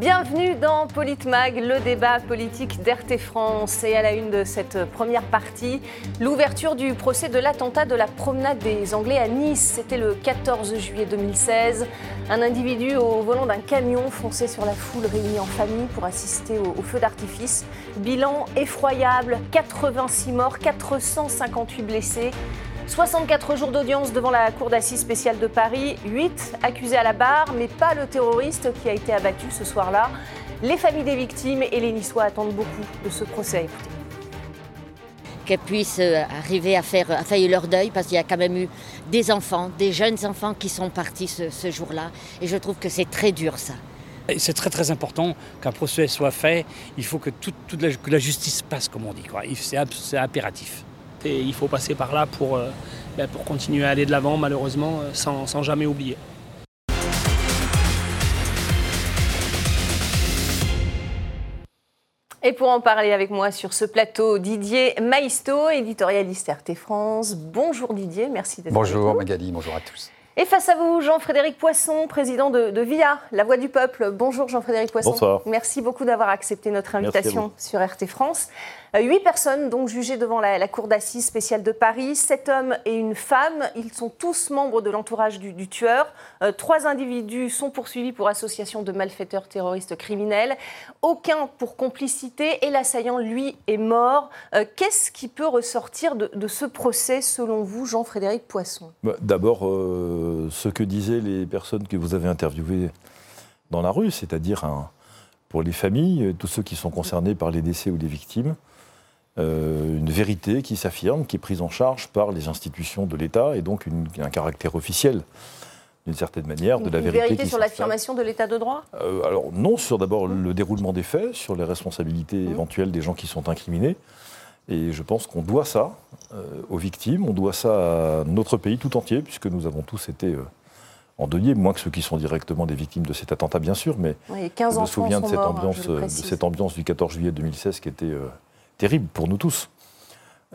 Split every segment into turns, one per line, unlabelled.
Bienvenue dans Politmag, le débat politique d'RT France. Et à la une de cette première partie, l'ouverture du procès de l'attentat de la promenade des Anglais à Nice. C'était le 14 juillet 2016. Un individu au volant d'un camion fonçait sur la foule réunie en famille pour assister au, au feu d'artifice. Bilan effroyable 86 morts, 458 blessés. 64 jours d'audience devant la Cour d'assises spéciale de Paris, 8 accusés à la barre, mais pas le terroriste qui a été abattu ce soir-là. Les familles des victimes et les Niçois attendent beaucoup de ce procès. Écoutez.
Qu'elles puissent euh, arriver à faire, à faire leur deuil, parce qu'il y a quand même eu des enfants, des jeunes enfants qui sont partis ce, ce jour-là. Et je trouve que c'est très dur ça.
C'est très très important qu'un procès soit fait. Il faut que, toute, toute la, que la justice passe, comme on dit. C'est impératif.
Et il faut passer par là pour, euh, ben, pour continuer à aller de l'avant, malheureusement, euh, sans, sans jamais oublier.
Et pour en parler avec moi sur ce plateau, Didier Maisto, éditorialiste RT France. Bonjour Didier, merci d'être
Bonjour
avec nous.
Magali, bonjour à tous.
Et face à vous, Jean-Frédéric Poisson, président de, de VIA, La Voix du Peuple. Bonjour Jean-Frédéric Poisson.
Bonsoir.
Merci beaucoup d'avoir accepté notre invitation sur RT France. Euh, Huit personnes jugées devant la, Cour d'assises spéciale de Paris, sept hommes et une femme. Ils sont tous membres de l'entourage du, du tueur. Euh, trois individus sont poursuivis pour association de malfaiteurs terroristes criminels. Aucun pour complicité et l'assaillant, lui, est mort. Euh, Qu'est-ce qui peut ressortir de, ce procès selon vous, Jean-Frédéric Poisson?
Bah, D'abord, ce que disaient les personnes que vous avez interviewées dans la rue, c'est-à-dire un- pour les familles, tous ceux qui sont concernés par les décès ou les victimes, euh, une vérité qui s'affirme, qui est prise en charge par les institutions de l'État et donc une- un caractère officiel, d'une certaine manière, de la
Une
vérité.
vérité sur l'affirmation de l'état de droit
Euh, alors non, sur d'abord le déroulement des faits, sur les responsabilités
Mmh.
éventuelles des gens qui sont incriminés. Et je pense qu'on doit ça euh, aux victimes, on doit ça à notre pays tout entier, puisque nous avons tous été euh, endeuillés, moins que ceux qui sont directement des victimes de cet attentat, bien sûr, mais
Oui, 15
je me souviens de
sont
cette,
morts,
ambiance,
je le
de
précise.
cette ambiance du 14 juillet 2016 qui était terrible pour nous tous.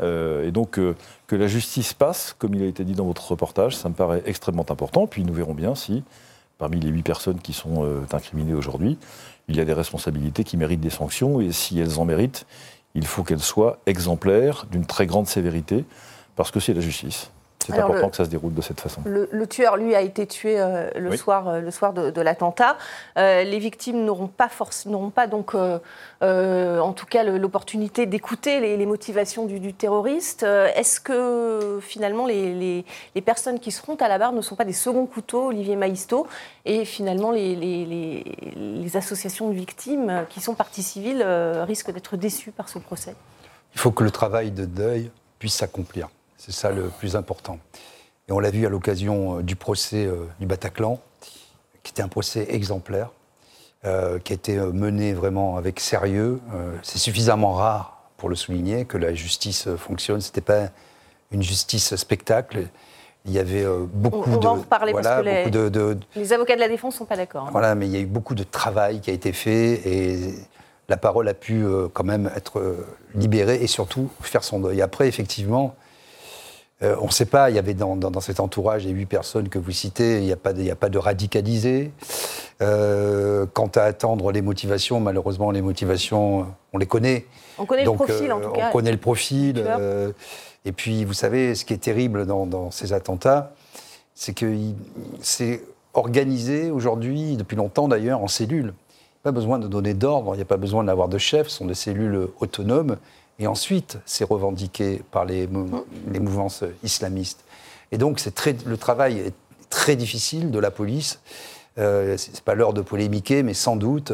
Euh, et donc euh, que la justice passe, comme il a été dit dans votre reportage, ça me paraît extrêmement important. Puis nous verrons bien si, parmi les huit personnes qui sont euh, incriminées aujourd'hui, il y a des responsabilités qui méritent des sanctions. Et si elles en méritent, il faut qu'elles soient exemplaires, d'une très grande sévérité, parce que c'est la justice. C'est important
le-
que ça se déroule de cette façon.
Le, le tueur, lui, a été tué euh, le,
Oui.
soir, euh, le soir de, de l'attentat. Euh, les victimes n'auront pas, forc- n'auront pas donc, euh, euh, en tout cas, l'opportunité d'écouter les, les motivations du, du terroriste. Euh, Est-ce que finalement les, les- les personnes qui seront à la barre ne sont pas des seconds couteaux, Olivier Maisto, et finalement les, les- les- les associations de victimes euh, qui sont parties civiles euh, risquent d'être déçues par ce procès?
Il faut que le travail de deuil puisse s'accomplir. C'est ça le plus important. Et on l'a vu à l'occasion euh, du procès euh, du Bataclan, qui était un procès exemplaire, euh, qui a été mené vraiment avec sérieux. Euh, C'est suffisamment rare pour le souligner que la justice fonctionne. Ce n'était pas une justice spectacle. Il y avait euh, beaucoup
on
de.
va en reparler parce que les-
de- de,
Les avocats de la défense ne sont pas d'accord. hein.
Voilà, mais il y a eu beaucoup de travail qui a été fait et la parole a pu quand même être libérée et surtout faire son deuil. Après, effectivement, euh, on ne sait pas, il y avait dans, dans- dans cet entourage, a huit personnes que vous citez, il n'y a, pas de- y a pas de radicalisés. Euh, quant à attendre les motivations, malheureusement, les motivations, euh, on les connaît.
On connaît
Donc,
le profil, en
euh,
tout cas.
On connaît le profil. euh, et puis, vous savez, ce qui est terrible dans, dans ces attentats, c'est que c'est organisé aujourd'hui, depuis longtemps d'ailleurs, en cellules. Pas besoin de donner d'ordre, il n'y a pas besoin d'avoir de chef, ce sont des cellules autonomes. Et ensuite, c'est revendiqué par les, mou-
Mmh.
les mouvances islamistes. Et donc, très, le travail est très difficile de la police. Euh, c'est pas l'heure de polémiquer, mais sans doute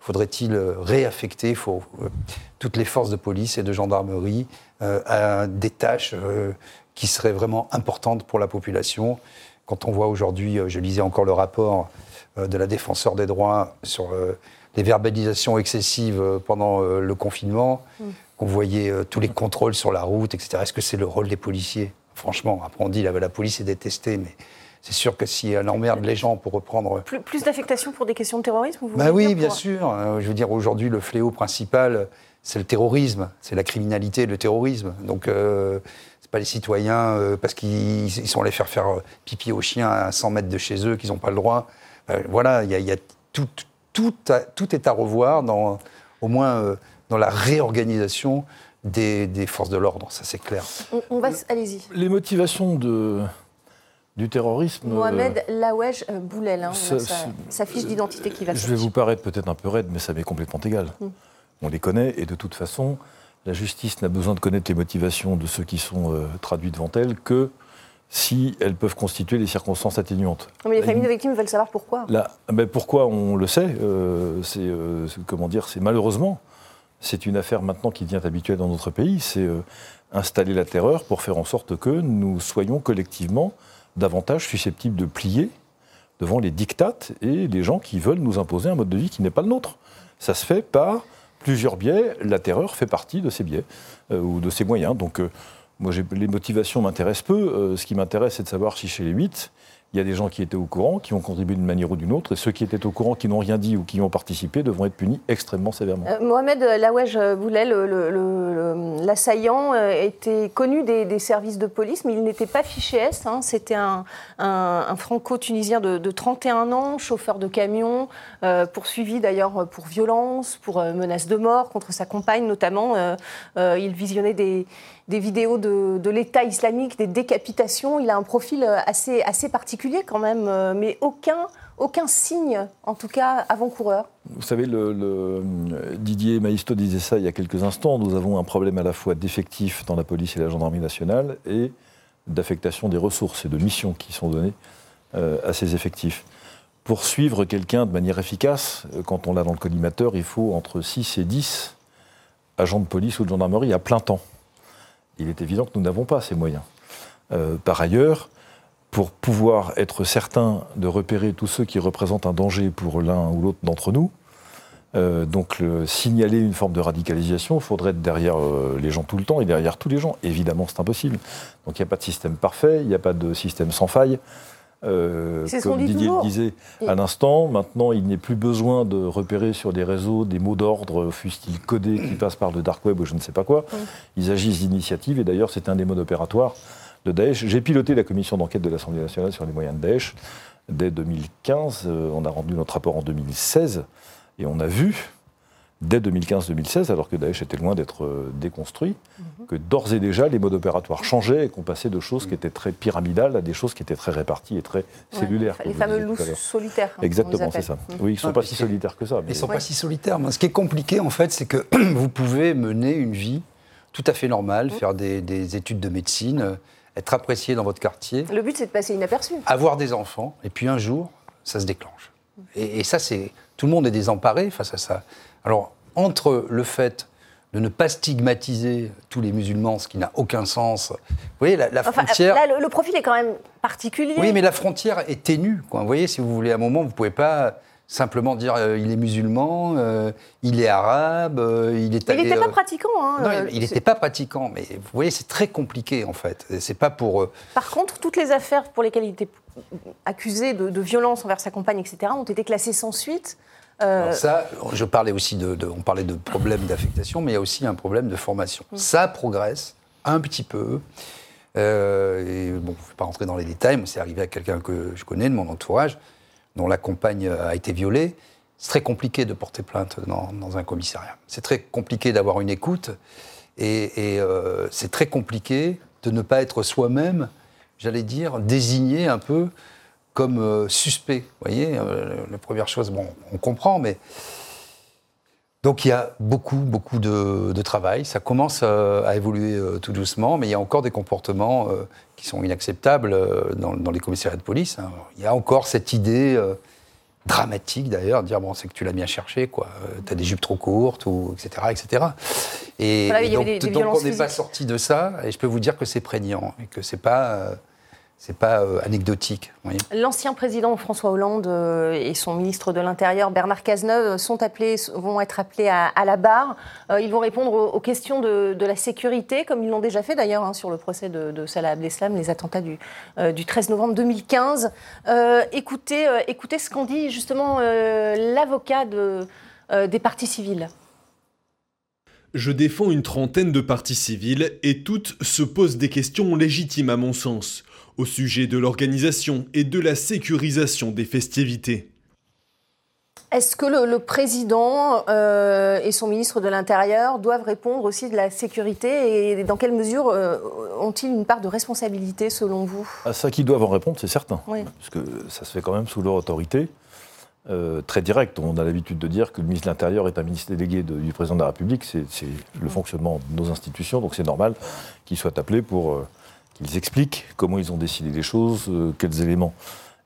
faudrait-il réaffecter faut, euh, toutes les forces de police et de gendarmerie euh, à des tâches euh, qui seraient vraiment importantes pour la population. Quand on voit aujourd'hui, je lisais encore le rapport de la défenseur des droits sur les verbalisations excessives pendant le confinement, qu'on voyait euh, tous les contrôles sur la route, etc. Est-ce que c'est le rôle des policiers? Franchement, après on dit la, la police est détestée, mais c'est sûr que si elle emmerde les gens pour reprendre
Plus, plus d'affectation pour des questions de terrorisme vous
bah oui, bien
pour-
sûr. Euh, je veux dire, aujourd'hui, le fléau principal, c'est le terrorisme, c'est la criminalité, le terrorisme. Donc, euh, c'est pas les citoyens euh, parce qu'ils ils sont allés faire faire pipi aux chiens à 100 mètres de chez eux qu'ils n'ont pas le droit. Euh, voilà, il y a, il y a tout- tout, tout est à revoir, dans, au moins dans la réorganisation des, forces de l'ordre, ça c'est clair.
On, va, allez-y.
Les motivations de, du terrorisme.
Mohamed Lawesh Boulel, hein, sa, fiche d'identité qui va
Je vais vous paraître peut-être un peu raide, mais ça m'est complètement égal. Mm. On les connaît, et de toute façon, la justice n'a besoin de connaître les motivations de ceux qui sont traduits devant elle que si elles peuvent constituer des circonstances atténuantes.
Mais les familles de victimes veulent savoir pourquoi.
Là, mais pourquoi on le sait euh, C'est euh, comment dire C'est malheureusement, c'est une affaire maintenant qui devient habituelle dans notre pays. C'est euh, installer la terreur pour faire en sorte que nous soyons collectivement davantage susceptibles de plier devant les dictates et les gens qui veulent nous imposer un mode de vie qui n'est pas le nôtre. Ça se fait par plusieurs biais. La terreur fait partie de ces biais ou de ces moyens. Donc moi, les motivations m'intéressent peu. Euh, ce qui m'intéresse, c'est de savoir si chez les 8, il y a des gens qui étaient au courant, qui ont contribué d'une manière ou d'une autre, et ceux qui étaient au courant, qui n'ont rien dit ou qui ont participé, devront être punis extrêmement sévèrement.
Euh, Mohamed Laouej Boulet, l'assaillant, euh, était connu des, services de police, mais il n'était pas fiché S. Hein. C'était un, franco-tunisien de, 31 ans, chauffeur de camion, poursuivi d'ailleurs pour violence, pour menace de mort contre sa compagne notamment. il visionnait des des vidéos de, l'État islamique, des décapitations. Il a un profil euh, assez, particulier quand même, euh, mais aucun, signe, en tout cas, avant-coureur.
Vous savez, Didier Maïsto disait ça il y a quelques instants. Nous avons un problème à la fois d'effectifs dans la police et la gendarmerie nationale et d'affectation des ressources et de missions qui sont données euh, à ces effectifs. Pour suivre quelqu'un de manière efficace, quand on l'a dans le collimateur, il faut entre 6 et 10 agents de police ou de gendarmerie à plein temps il est évident que nous n'avons pas ces moyens. Euh, par ailleurs, pour pouvoir être certain de repérer tous ceux qui représentent un danger pour l'un ou l'autre d'entre nous, euh, donc signaler une forme de radicalisation, il faudrait être derrière euh, les gens tout le temps et derrière tous les gens. Évidemment, c'est impossible. Donc il n'y a pas de système parfait, il n'y a pas de système sans faille.
Euh, comme Didier le
disait à l'instant, maintenant il n'est plus besoin de repérer sur des réseaux des mots d'ordre, fussent-ils codés, qui passent par le dark web ou je ne sais pas quoi. Ils agissent d'initiative et d'ailleurs c'est un des modes opératoires de Daesh. J'ai piloté la commission d'enquête de l'Assemblée nationale sur les moyens de Daesh dès 2015. Euh, on a rendu notre rapport en 2016 et on a vu dès 2015-2016, alors que Daesh était loin d'être euh, déconstruit, mhm. que d'ores et déjà les modes opératoires changeaient et qu'on passait de choses qui étaient très pyramidales à des choses qui étaient très réparties et très cellulaires.
Les fameux loups solitaires.
Hein, Exactement, c'est ça. Mhm. Oui, ils ne sont pas si solitaires que ça.
Ils ne sont pas si solitaires. ce qui est compliqué, en fait, c'est que vous pouvez mener une vie tout à fait normale, mhm. faire des, études de médecine, euh, être apprécié dans votre quartier.
Le but, c'est de passer inaperçu.
Avoir des enfants, et puis un jour, ça se déclenche. Et, et ça, c'est tout le monde est désemparé face à ça. Alors, entre le fait de ne pas stigmatiser tous les musulmans, ce qui n'a aucun sens. Vous voyez, la, frontière.
Là, le, profil est quand même particulier.
Oui, mais la frontière est ténue. Quoi. Vous voyez, si vous voulez, à un moment, vous ne pouvez pas simplement dire euh, il est musulman, euh, il est arabe, euh, il est.
Mais il n'était pas pratiquant. Hein,
non, il n'était pas pratiquant, mais vous voyez, c'est très compliqué en fait. C'est pas pour.
Par contre, toutes les affaires pour lesquelles il était accusé de, de violence envers sa compagne, etc., ont été classées sans suite.
Euh, ça, je parlais aussi de, on parlait de problèmes d'affectation, mais il y a aussi un problème de formation. Mm. Ça progresse un petit peu. Euh, et bon, je ne vais pas rentrer dans les détails, mais c'est arrivé à quelqu'un que je connais de mon entourage, dont la compagne a été violée. C'est très compliqué de porter plainte dans, un commissariat. C'est très compliqué d'avoir une écoute, et, euh, c'est très compliqué de ne pas être soi-même, j'allais dire, désigné un peu comme euh, suspect. Vous voyez, euh, la première chose, bon, on comprend, mais. Donc il y a beaucoup, beaucoup de, travail. Ça commence euh, à, évoluer tout doucement, mais il y a encore des comportements qui sont inacceptables dans, les commissariats de police. Hein. Il y a encore cette idée dramatique d'ailleurs, de dire bon, c'est que tu l'as bien cherché, quoi. tu as des jupes trop courtes, ou, etc. etc. Et, donc, on n'est pas sorti de ça, et je peux vous dire que c'est prégnant, et que c'est pas c'est pas euh, anecdotique.
L'ancien président François Hollande euh, et son ministre de l'Intérieur Bernard Cazeneuve sont appelés, vont être appelés à, la barre. Euh, ils vont répondre aux, questions de, la sécurité, comme ils l'ont déjà fait d'ailleurs hein, sur le procès de, Salah Abdeslam, les attentats du, du 13 novembre 2015. écoutez, écoutez ce qu'en dit justement l'avocat des partis civils.
Je défends une trentaine de partis civils et toutes se posent des questions légitimes à mon sens au sujet de l'organisation et de la sécurisation des festivités.
Est-ce que le, le président euh, et son ministre de l'Intérieur doivent répondre aussi de la sécurité et dans quelle mesure euh, ont-ils une part de responsabilité selon vous?
À ça qu'ils doivent en répondre, c'est certain.
Oui.
Parce que ça se fait quand même sous leur autorité. euh, très directe. On a l'habitude de dire que le ministre de l'Intérieur est un ministre délégué de- du président de la République. C'est c'est le fonctionnement de nos institutions, donc c'est normal qu'ils soient appelés pour qu'ils expliquent comment ils ont décidé les choses, euh, quels éléments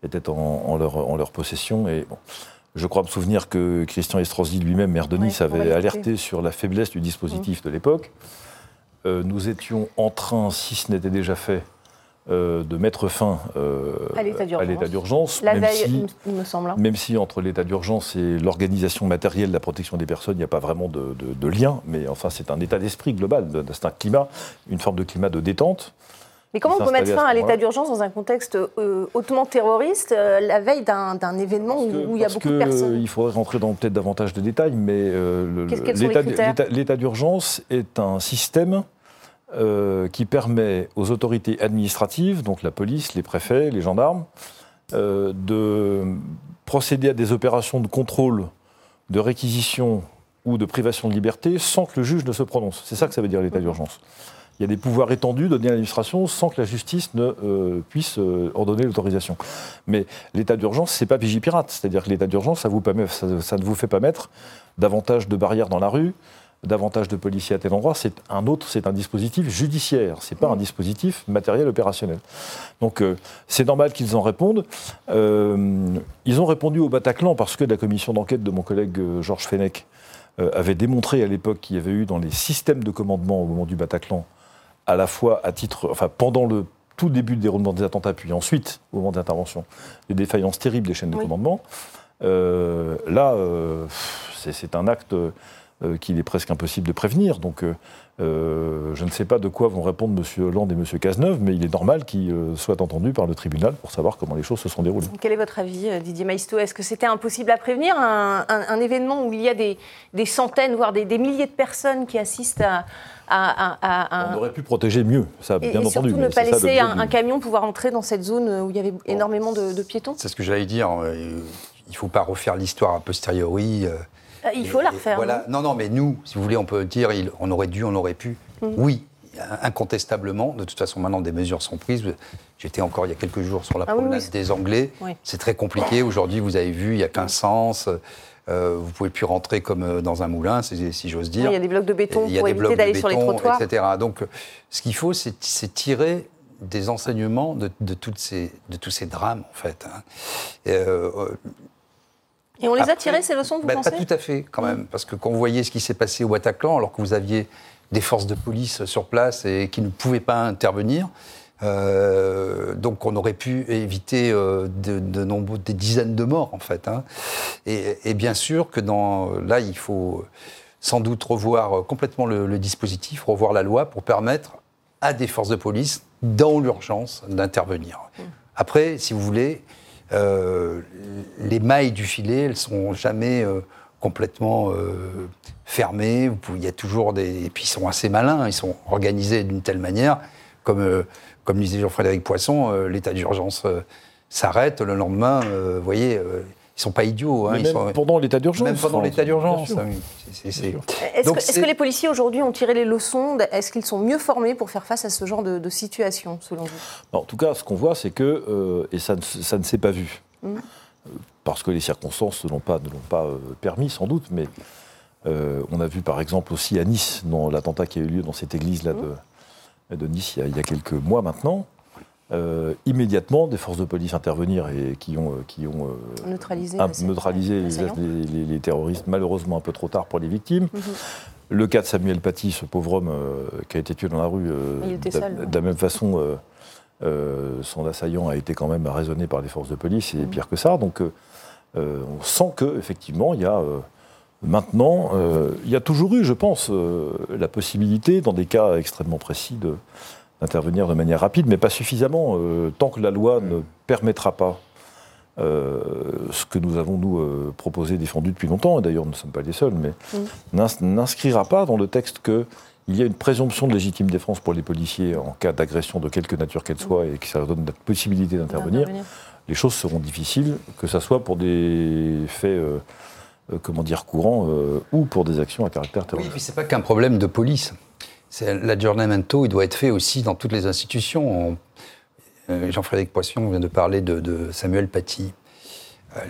étaient en, en leur, en leur possession. Et bon, je crois me souvenir que Christian Estrosi lui-même, maire de Nice, avait alerté sur la faiblesse du dispositif de l'époque. Euh, nous étions en train, si ce n'était déjà fait, euh, de mettre fin euh,
À l'état d'urgence.
même si-
hein.
même si entre l'état d'urgence et l'organisation matérielle de la protection des personnes, il n'y a pas vraiment de, de- de lien, mais enfin c'est un état d'esprit global, c'est un climat, une forme de climat de détente.
Mais comment on peut mettre fin à l'état d'urgence dans un contexte euh, hautement terroriste, euh, la veille d'un événement où, il y a beaucoup
que,
de
euh,
personnes
Il faudrait rentrer dans peut-être davantage de détails, mais euh, l'état d'urgence est un système qui permet aux autorités administratives, donc la police, les préfets, les gendarmes, de procéder à des opérations de contrôle, de réquisition ou de privation de liberté sans que le juge ne se prononce. C'est ça que ça veut dire l'état d'urgence. Il y a des pouvoirs étendus donnés à l'administration sans que la justice ne euh, puisse euh, ordonner l'autorisation. Mais l'état d'urgence, c'est pas Vigipirate. C'est-à-dire que l'état d'urgence, ça, ne vous fait pas mettre davantage de barrières dans la rue, davantage de policiers à tel endroit. C'est un autre, c'est un dispositif judiciaire. C'est pas un dispositif matériel opérationnel. Donc euh, c'est normal qu'ils en répondent. Ils ont répondu au Bataclan parce que la commission d'enquête de mon collègue Georges Fenech avait démontré à l'époque qu'il y avait eu dans les systèmes de commandement au moment du Bataclan, à la fois à titre, enfin pendant le tout début du déroulement des attentats, puis ensuite au moment d'intervention, des défaillances terribles des chaînes de
Oui.
commandement. Euh, là, euh, c'est un acte euh, qu'il est presque impossible de prévenir. Donc, euh, euh, je ne sais pas de quoi vont répondre M. Hollande et M. Cazeneuve, mais il est normal qu'ils euh, soient entendus par le tribunal pour savoir comment les choses se sont déroulées.
Quel est votre avis, Didier Maisto? Est-ce que c'était impossible à prévenir un, un- un événement où il y a des, des centaines, voire des, des milliers de personnes qui assistent à, à- à- à un...
On aurait pu protéger mieux, ça,
Et,
bien
et
entendu.
surtout ne pas
ça
laisser un, camion pouvoir entrer dans cette zone où il y avait énormément de, de piétons
C'est ce que j'allais dire. Il ne faut pas refaire l'histoire a posteriori. Euh,
Il faut
Et-
la refaire.
Voilà. Non, non, mais nous, si vous voulez, on peut dire il- on aurait dû, on aurait pu.
Mhm.
Oui, incontestablement. De toute façon, maintenant, des mesures sont prises. J'étais encore il y a quelques jours sur la
Ah
promenade
oui.
des Anglais.
Oui.
C'est très compliqué. Aujourd'hui, vous avez vu, il n'y a qu'un sens. Euh, vous pouvez plus rentrer comme euh, dans un moulin, si, si j'ose dire.
il y a des blocs de béton
Il y a
pour
des
éviter
blocs de
d'aller sur les
béton,
trottoirs.
etc. Donc, euh, ce qu'il faut, c'est tirer des enseignements de, de toutes ces, de tous ces drames, en fait. hein. Et, euh,
Et on les a
après,
tirées, ces leçons, vous
bah,
pensez
Pas tout à fait, quand même. Parce que quand vous voyez ce qui s'est passé au Bataclan, alors que vous aviez des forces de police sur place et qui ne pouvaient pas intervenir, euh, donc on aurait pu éviter euh, de, de nombreux, des dizaines de morts, en fait. hein. Et, et bien sûr que dans, là, il faut sans doute revoir complètement le, le dispositif, revoir la loi pour permettre à des forces de police, dans l'urgence, d'intervenir. Après, si vous voulez, les mailles du filet, elles sont jamais euh, complètement euh, pouvez- Il y a toujours des. Et puis ils sont assez malins, ils sont organisés d'une telle manière, comme, euh, comme disait Jean-Frédéric Poisson, euh, l'état d'urgence euh, s'arrête, le lendemain, euh, vous voyez, euh, ils sont pas idiots. hein, ils
même
sont-
pendant l'état d'urgence.
même pendant l'état d'urgence.
Bien
Est-ce que, les policiers aujourd'hui ont tiré les leçons Est-ce qu'ils sont mieux formés pour faire face à ce genre de, de situation, selon vous?
En tout cas, ce qu'on voit, c'est que, euh, et ça ne, ça ne s'est pas vu,
Mhm.
Euh, parce que les circonstances ne l'ont pas, ne l'ont pas euh, permis, sans doute, mais euh, on a vu par exemple aussi à Nice, dans l'attentat qui a eu lieu dans cette église-là de, de Nice il y, a, il y a quelques mois maintenant, euh, immédiatement des forces de police intervenir et qui ont, euh, qui ont euh, un- neutralisé les, terroristes, malheureusement un peu trop tard pour les victimes.
Mhm.
Le cas de Samuel Paty, ce pauvre homme euh, qui a été tué dans la rue, de, la même façon, son assaillant a été quand même raisonné par les forces de police, et
Mhm.
pire que ça. Donc on sent qu'effectivement, il y a maintenant, il y a toujours eu, je pense, la possibilité, dans des cas extrêmement précis, de- d'intervenir de manière rapide, mais pas suffisamment, euh, tant que la loi ne permettra pas euh, ce que nous avons, nous, euh, proposé, défendu depuis longtemps, et d'ailleurs nous ne sommes pas les seuls, mais
Mm.
n'ins- n'inscrira pas dans le texte qu'il y a une présomption de légitime défense pour les policiers en cas d'agression de quelque nature qu'elle soit et que ça leur donne la possibilité d'intervenir. les choses seront difficiles, que ce soit pour des faits, euh, comment dire, courants euh, ou pour des actions à caractère
Oui,
terroriste.
puis c'est pas qu'un problème de police. C'est l'aggiornamento, il doit être fait aussi dans toutes les institutions. On- euh, Jean-Frédéric Poisson vient de parler de, Samuel Paty. Euh,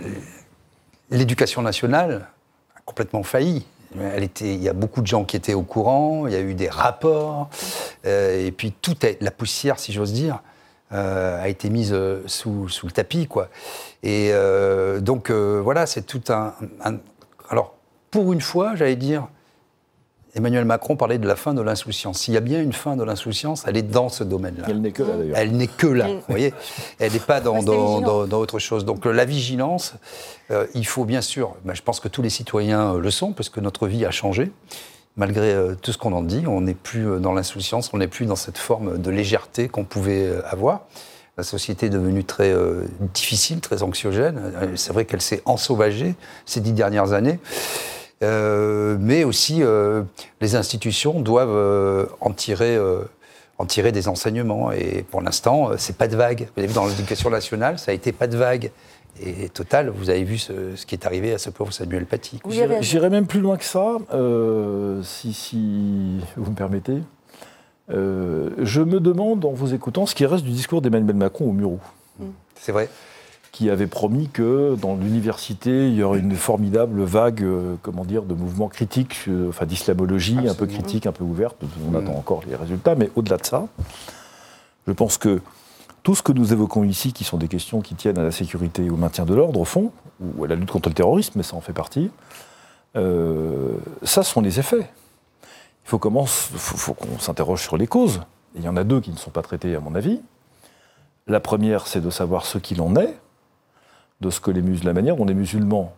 L'éducation nationale a complètement failli. Elle était, il y a beaucoup de gens qui étaient au courant, il y a eu des rapports, euh, et puis toute la poussière, si j'ose dire, a été mise sous, sous le tapis, quoi. Et donc voilà, c'est tout un- Alors pour une fois, j'allais dire, Emmanuel Macron parlait de la fin de l'insouciance. S'il y a bien une fin de l'insouciance, elle est dans ce domaine-là.
Elle n'est que là d'ailleurs.
Elle n'est que là,
Mm.
vous voyez. Elle n'est pas dans, dans, dans- dans autre chose. Donc euh, la vigilance, euh, il faut bien sûr, ben, je pense que tous les citoyens euh, le sont, parce que notre vie a changé. Malgré euh, tout ce qu'on en dit, on n'est plus dans l'insouciance, on n'est plus dans cette forme de légèreté qu'on pouvait avoir. La société est devenue très euh, difficile, très anxiogène. C'est vrai qu'elle s'est ensauvagée ces dix dernières années. Euh, mais aussi, euh, les institutions doivent euh, en, tirer, euh, en tirer des enseignements. Et pour l'instant, c'est pas de vague. Vous avez vu, dans l'éducation nationale, ça a été pas de vague. Et total, vous avez vu ce, ce qui est arrivé à ce pauvre Samuel Paty.
J'irai même plus loin que ça, euh, si, si vous me permettez. Euh, je me demande, en vous écoutant, ce qui reste du discours d'Emmanuel Macron au Murou,
C'est vrai.
Qui avait promis que dans l'université, il y aurait une formidable vague, euh, comment dire, de mouvements critiques, euh, enfin d'islamologie, un peu critique, un peu ouverte. On
Mm.
attend encore les résultats, mais au-delà de ça, je pense que tout ce que nous évoquons ici, qui sont des questions qui tiennent à la sécurité et au maintien de l'ordre, au fond, ou à la lutte contre le terrorisme, mais ça en fait partie, euh, ça sont les effets. Il faut, faut- faut qu'on s'interroge sur les causes. Et il y en a deux qui ne sont pas traitées, à mon avis. La première, c'est de savoir ce qu'il en est, de ce que les mus- la manière dont les musulmans,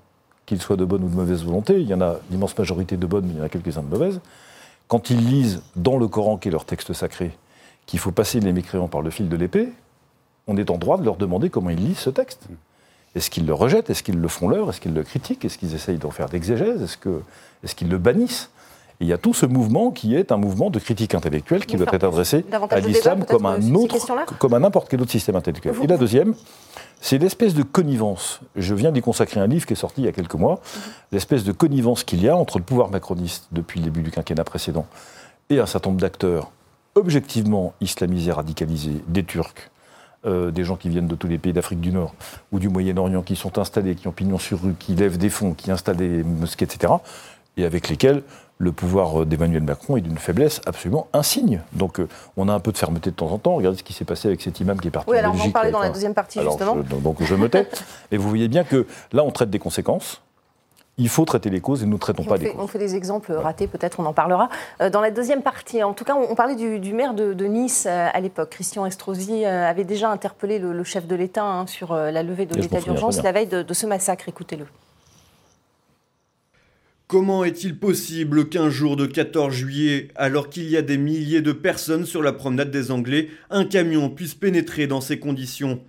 qu'ils soient de bonne ou de mauvaise volonté, il y en a l'immense majorité de bonnes, mais il y en a quelques-uns de mauvaises, quand ils lisent dans le Coran, qui est leur texte sacré, qu'il faut passer les mécréants par le fil de l'épée, on est en droit de leur demander comment ils lisent ce texte. Est-ce qu'ils le rejettent? Est-ce qu'ils le font leur? Est-ce qu'ils le critiquent? Est-ce qu'ils essayent d'en faire d'exégèse? Est-ce qu'ils le bannissent? Il y a tout ce mouvement qui est un mouvement de critique intellectuelle qui doit être adressé à l'islam comme un autre, comme à n'importe quel autre système intellectuel.
Vous-
Et la deuxième, c'est l'espèce de connivence. Je viens d'y consacrer un livre qui est sorti il y a quelques mois.
Mhm.
L'espèce de connivence qu'il y a entre le pouvoir macroniste depuis le début du quinquennat précédent et un certain nombre d'acteurs objectivement islamisés, radicalisés, des Turcs, euh, des gens qui viennent de tous les pays d'Afrique du Nord ou du Moyen-Orient, qui sont installés, qui ont pignon sur rue, qui lèvent des fonds, qui installent des mosquées, etc., et avec lesquels le pouvoir euh, d'Emmanuel Macron est d'une faiblesse absolument insigne. Donc euh, on a un peu de fermeté de temps en temps. Regardez ce qui s'est passé avec cet imam qui est parti
Oui,
en
alors on en
Belgique.
parler
avec
dans la deuxième partie,
alors,
justement.
je- donc je me tais. Et vous voyez bien que là, on traite des conséquences. Il faut traiter les causes et nous ne traitons
Et
pas
on,
les causes.
on fait des exemples ratés, peut-être on en parlera. Euh, dans la deuxième partie, en tout cas, on, on parlait du, du maire de, de Nice à l'époque. Christian Estrosi avait déjà interpellé le, le chef de l'État hein, sur la levée de l'état d'urgence la veille de, de ce massacre. Écoutez-le.
Comment est-il possible qu'un jour de 14 juillet, alors qu'il y a des milliers de personnes sur la promenade des Anglais, un camion puisse pénétrer dans ces conditions?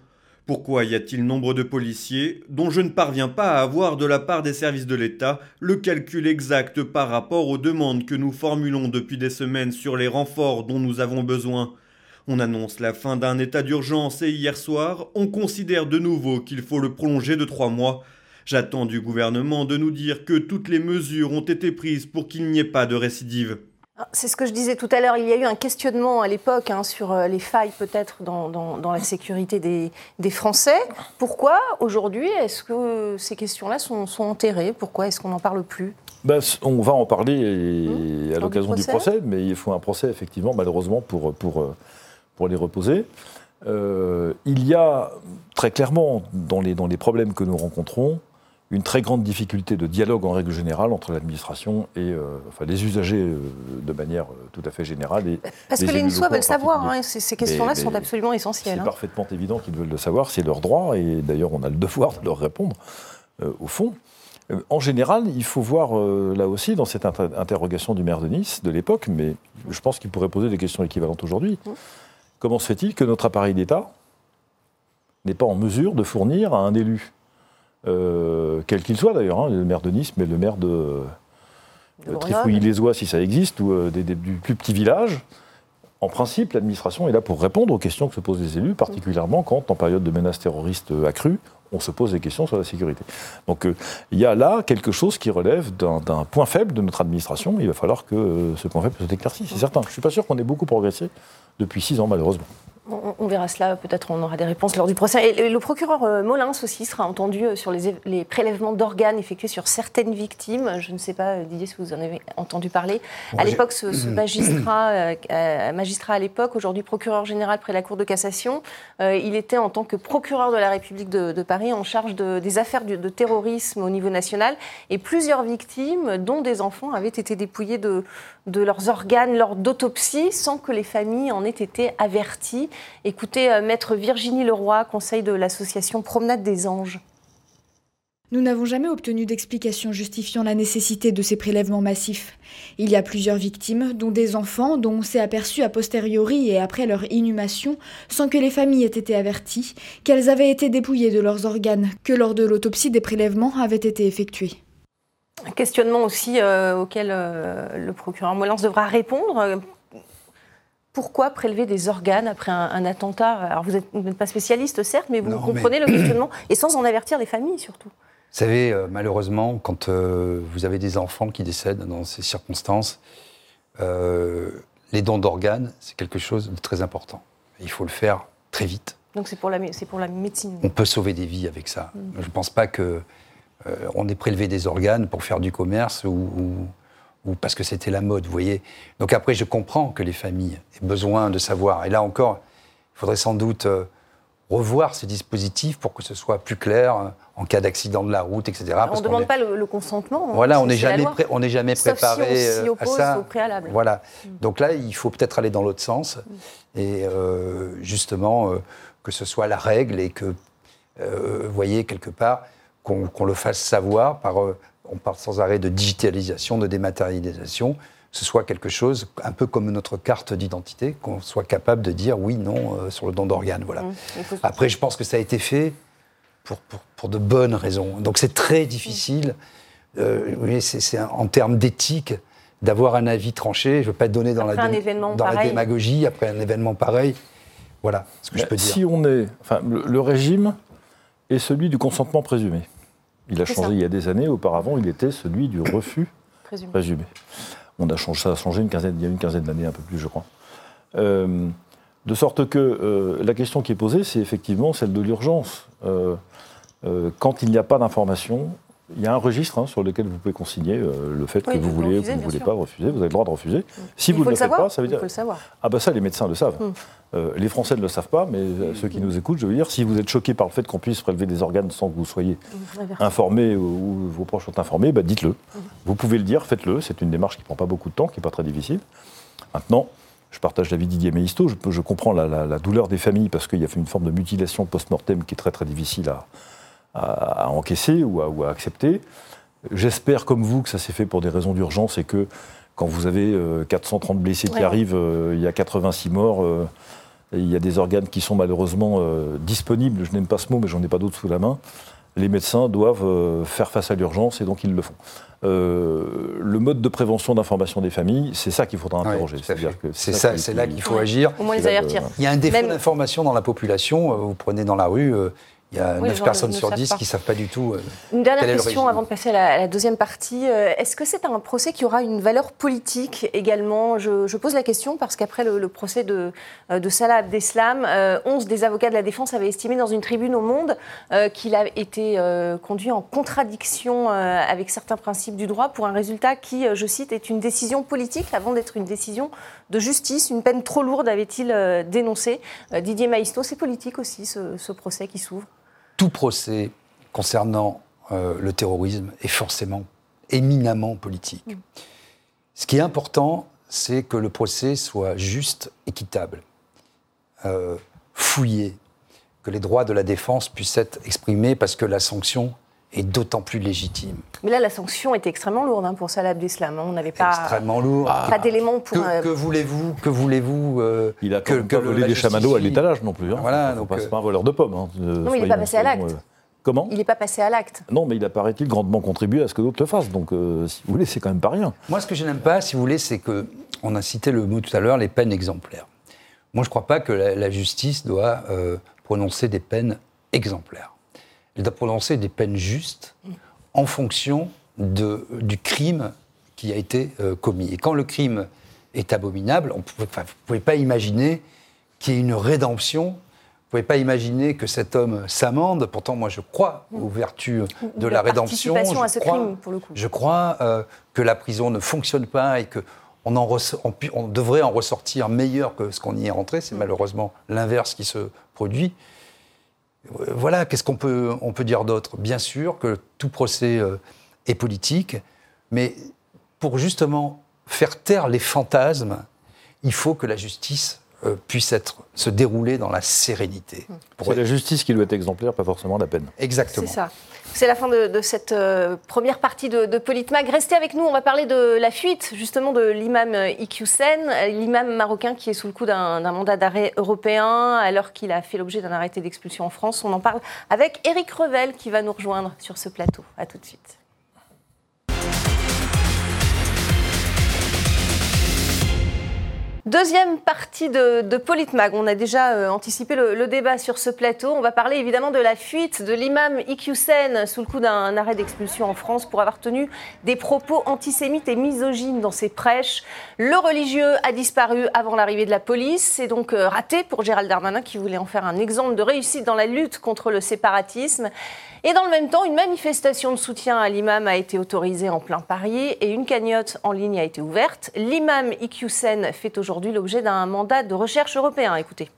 Pourquoi y a-t-il nombre de policiers dont je ne parviens pas à avoir de la part des services de l'État le calcul exact par rapport aux demandes que nous formulons depuis des semaines sur les renforts dont nous avons besoin? On annonce la fin d'un état d'urgence et hier soir, on considère de nouveau qu'il faut le prolonger de trois mois. J'attends du gouvernement de nous dire que toutes les mesures ont été prises pour qu'il n'y ait pas de récidive.
Ah, C'est ce que je disais tout à l'heure. Il y a eu un questionnement à l'époque hein, sur euh, les failles peut-être dans, dans- dans la sécurité des, des Français. Pourquoi aujourd'hui est-ce que ces questions-là sont, sont enterrées? Pourquoi est-ce qu'on n'en parle plus?
Ben, on va en parler et-
Mmh.
à l'occasion
du
du
procès?
procès, mais il faut un procès, effectivement, malheureusement, pour, pour, euh, pour les reposer. Euh, il y a très clairement, dans les, dans les problèmes que nous rencontrons, une très grande difficulté de dialogue en règle générale entre l'administration et euh, enfin, les usagers euh, de manière euh, tout à fait générale. Et
Parce
les
que les Niçois veulent savoir. hein, ces, ces questions-là sont absolument essentielles.
C'est
hein.
parfaitement évident qu'ils veulent le savoir, c'est leur droit, et d'ailleurs on a le devoir de leur répondre, au fond. En général, il faut voir là aussi, dans cette inter- interrogation du maire de Nice de l'époque, mais je pense qu'il pourrait poser des questions équivalentes aujourd'hui,
Mmh.
comment se fait-il que notre appareil d'État n'est pas en mesure de fournir à un élu, euh, quel qu'il soit d'ailleurs, hein, le maire de Nice, mais le maire de, euh. Trifouilly-les-Oies, si ça existe, ou euh, des- des- du plus petit village, en principe, l'administration est là pour répondre aux questions que se posent les élus, particulièrement quand, en période de menaces terroristes accrues, on se pose des questions sur la sécurité. Donc euh, il y a là quelque chose qui relève d'un point faible de notre administration. Il va falloir que euh, ce point faible soit éclairci, c'est certain. Je ne suis pas sûr qu'on ait beaucoup progressé depuis six ans, malheureusement.
On, verra cela, peut-être on aura des réponses lors du procès. Et le procureur euh, Molins aussi sera entendu euh, sur les, prélèvements d'organes effectués sur certaines victimes. Je ne sais pas, euh, Didier, si vous en avez entendu parler. à l'époque, ce, magistrat, magistrat à l'époque, aujourd'hui procureur général près la Cour de cassation, il était en tant que procureur de la République de, Paris en charge des affaires de, de, terrorisme au niveau national. Et plusieurs victimes, dont des enfants, avaient été dépouillées de, de leurs organes lors d'autopsie sans que les familles en aient été averties. Écoutez, euh, maître Virginie Leroy, conseil de l'association Promenade des Anges.
Nous n'avons jamais obtenu d'explication justifiant la nécessité de ces prélèvements massifs. Il y a plusieurs victimes, dont des enfants, dont on s'est aperçu a posteriori et après leur inhumation, sans que les familles aient été averties, qu'elles avaient été dépouillées de leurs organes, que lors de l'autopsie des prélèvements avaient été effectués.
Un questionnement aussi euh, auquel euh, le procureur Molins devra répondre. Pourquoi prélever des organes après un, attentat? Alors vous n'êtes pas spécialiste, certes, mais vous comprenez le questionnement, et sans en avertir les familles surtout.
Vous savez, euh, malheureusement, quand vous avez des enfants qui décèdent dans ces circonstances, les dons d'organes, c'est quelque chose de très important. Il faut le faire très vite.
Donc c'est pour, la, pour la médecine.
On peut sauver des vies avec ça. Mm. Je ne pense pas que on est prélevé des organes pour faire du commerce ou, parce que c'était la mode, vous voyez. Donc après, je comprends que les familles aient besoin de savoir. Et là encore, il faudrait sans doute euh, revoir ces dispositifs pour que ce soit plus clair euh, en cas d'accident de la route, etc.
On ne demande pas le, consentement.
Hein, voilà, on n'est jamais, on n'est jamais préparé
si on oppose
à ça.
Au préalable.
Voilà. Mm. Donc là, il faut peut-être aller dans l'autre sens mm. et justement que ce soit la règle et que, vous voyez, quelque part, qu'on le fasse savoir par, euh, on parle sans arrêt de digitalisation, de dématérialisation, ce soit quelque chose un peu comme notre carte d'identité, qu'on soit capable de dire oui, non euh, sur le don d'organes. Voilà. Mmh, Après, je pense que ça a été fait pour, pour, de bonnes raisons. Donc c'est très difficile, euh, c'est en termes d'éthique, d'avoir un avis tranché. Je ne veux pas être donné dans, la, dans la démagogie après un événement pareil. Voilà ce que je peux dire.
Si on est, enfin, le régime est celui du consentement présumé. Il a changé il y a des années. Auparavant, il était celui du refus présumé. On a changé, ça a changé une quinzaine, il y a une quinzaine d'années, un peu plus, je crois. Euh, de sorte que euh, la question qui est posée, c'est effectivement celle de l'urgence. Euh, quand il n'y a pas d'information, il y a un registre hein, sur lequel vous pouvez consigner le fait que vous voulez ou que vous ne voulez pas refuser. Vous avez le droit de refuser. Mm. Si vous ne le, faites pas, ça veut dire.
Il faut le savoir.
Ah, bah ça, les médecins le savent. Mm. Euh, les Français ne le savent pas, mais euh, ceux qui nous écoutent, je veux dire, si vous êtes choqué par le fait qu'on puisse prélever des organes sans que vous soyez informé ou, vos proches sont informés, bah dites-le. Vous pouvez le dire, faites-le. C'est une démarche qui ne prend pas beaucoup de temps, qui n'est pas très difficile. Maintenant, je partage l'avis Didier Meisto, je, je comprends la, douleur des familles parce qu'il y a une forme de mutilation post-mortem qui est très très difficile à, encaisser ou à, accepter. J'espère, comme vous, que ça s'est fait pour des raisons d'urgence et que quand vous avez 430 euh, blessés qui arrivent, il y a 86 morts. Il y a des organes qui sont malheureusement euh, disponibles, je n'aime pas ce mot, mais j'en ai pas d'autres sous la main. Les médecins doivent euh, faire face à l'urgence et donc ils le font. Euh, le mode de prévention d'information des familles, c'est ça qu'il faudra interroger.
c'est ça, c'est là qu'il faut agir.
Au moins les avertir.
Il y a un défaut d'information dans la population. Vous prenez dans la rue, il y a 9 personnes sur 10 qui ne savent pas du tout.
Euh, une dernière question avant de passer à la, deuxième partie. Euh, est-ce que c'est un procès qui aura une valeur politique également? Je, pose la question parce qu'après le, procès de, euh, de Salah Abdeslam, 11 des avocats de la défense avaient estimé dans une tribune au Monde qu'il a été conduit en contradiction avec certains principes du droit pour un résultat qui, je cite, est une décision politique avant d'être une décision de justice. Une peine trop lourde avait-il dénoncé. Didier Maisto, c'est politique aussi ce procès qui s'ouvre
tout procès concernant euh, le terrorisme est forcément éminemment politique. Mm. Ce qui est important, c'est que le procès soit juste, équitable, euh, fouillé, que les droits de la défense puissent être exprimés parce que la sanction est d'autant plus légitime.
Mais là, la sanction était extrêmement lourde hein, pour Salah Abdeslam. Hein. On n'avait pas,
extrêmement lourd.
pas d'éléments pour.
Que, que voulez-vous Que voulez-vous
euh, Il a que, pas volé des chamallows à l'étalage non plus. Hein. Voilà, donc c'est pas un voleur de pommes. Hein,
non, il n'est pas passé à l'acte. Euh,
comment
Il n'est pas passé à l'acte.
Non, mais il a, paraît-il, grandement contribué à ce que d'autres le fassent. Donc, euh, si vous voulez, c'est quand même pas rien.
Moi, ce que je n'aime pas, si vous voulez, c'est que on a cité le mot tout à l'heure, les peines exemplaires. Moi, je ne crois pas que la, justice doit euh, prononcer des peines exemplaires. Elle doit prononcer des peines justes en fonction de, du crime qui a été euh, commis. Et quand le crime est abominable, on vous ne pouvez pas imaginer qu'il y ait une rédemption. Vous ne pouvez pas imaginer que cet homme s'amende. Pourtant, moi, je crois aux vertus de la, rédemption.
Participation à
ce
crime, pour le coup.
Je crois euh, que la prison ne fonctionne pas et que on, on, devrait en ressortir meilleur que ce qu'on y est rentré. C'est mm. malheureusement l'inverse qui se produit. Euh, voilà, qu'est-ce qu'on peut, on peut dire d'autre? Bien sûr que tout procès euh, est politique, mais pour justement faire taire les fantasmes, il faut que la justice euh, puisse être, se dérouler dans la sérénité.
C'est la justice qui doit être exemplaire, pas forcément la peine.
Exactement.
C'est ça. C'est la fin de, cette euh, première partie de, Politmag. Restez avec nous, on va parler de la fuite justement de l'imam Iqiyoussen, l'imam marocain qui est sous le coup d'un mandat d'arrêt européen alors qu'il a fait l'objet d'un arrêté d'expulsion en France. On en parle avec Éric Revel qui va nous rejoindre sur ce plateau. A tout de suite. Deuxième partie de, Politmag. On a déjà euh, anticipé le, débat sur ce plateau. On va parler évidemment de la fuite de l'imam Iqiyoussen sous le coup d'un arrêt d'expulsion en France pour avoir tenu des propos antisémites et misogynes dans ses prêches. Le religieux a disparu avant l'arrivée de la police. C'est donc euh, raté pour Gérald Darmanin qui voulait en faire un exemple de réussite dans la lutte contre le séparatisme. Et dans le même temps, une manifestation de soutien à l'imam a été autorisée en plein Paris et une cagnotte en ligne a été ouverte. L'imam Iqiyoussen fait aujourd'hui l'objet d'un mandat de recherche européen. Écoutez.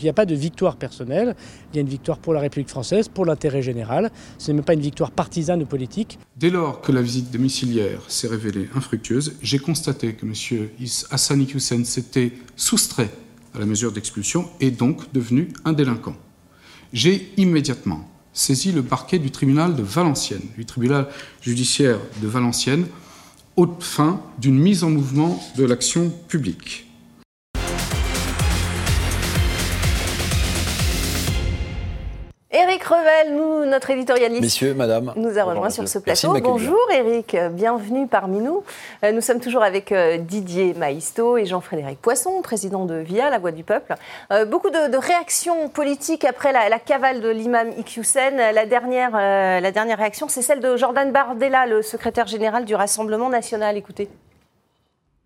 Il n'y a pas de victoire personnelle, il y a une victoire pour la République française, pour l'intérêt général. Ce n'est même pas une victoire partisane ou politique.
Dès lors que la visite domiciliaire s'est révélée infructueuse, j'ai constaté que M. Hassan Iqiyoussen s'était soustrait à la mesure d'expulsion et donc devenu un délinquant. J'ai immédiatement saisi le parquet du tribunal de Valenciennes, du tribunal judiciaire de Valenciennes, aux fins d'une mise en mouvement de l'action publique.
Revel, nous, notre éditorialiste,
Messieurs, madame,
nous a rejoint sur ce plateau. Bonjour Éric, bienvenue parmi nous. Euh, nous sommes toujours avec euh, Didier Maisto et Jean-Frédéric Poisson, président de VIA, la Voix du Peuple. Euh, beaucoup de, réactions politiques après la, cavale de l'imam Iqiyoussen. La dernière, la dernière réaction, c'est celle de Jordan Bardella, le secrétaire général du Rassemblement national. Écoutez.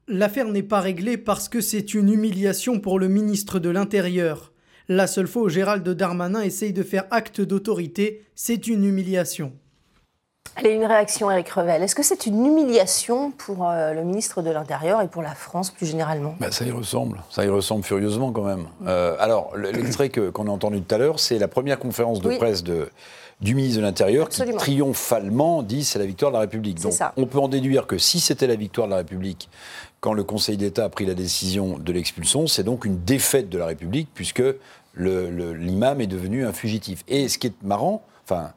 L'affaire n'est pas réglée parce que c'est une humiliation pour le ministre de l'Intérieur. La seule fois où Gérald Darmanin essaye de faire acte d'autorité, c'est une humiliation.
Allez, une réaction, Eric Revel. Est-ce que c'est une humiliation pour euh, le ministre de l'Intérieur et pour la France plus généralement?
Bah, Ça y ressemble. Ça y ressemble furieusement quand même. Euh, alors, l'extrait qu'on a entendu tout à l'heure, c'est la première conférence de presse de, du ministre de l'Intérieur qui triomphalement dit c'est la victoire de la République. Donc on peut en déduire que si c'était la victoire de la République quand le Conseil d'État a pris la décision de l'expulsion, c'est donc une défaite de la République puisque l'imam est devenu un fugitif. Et ce qui est marrant, enfin,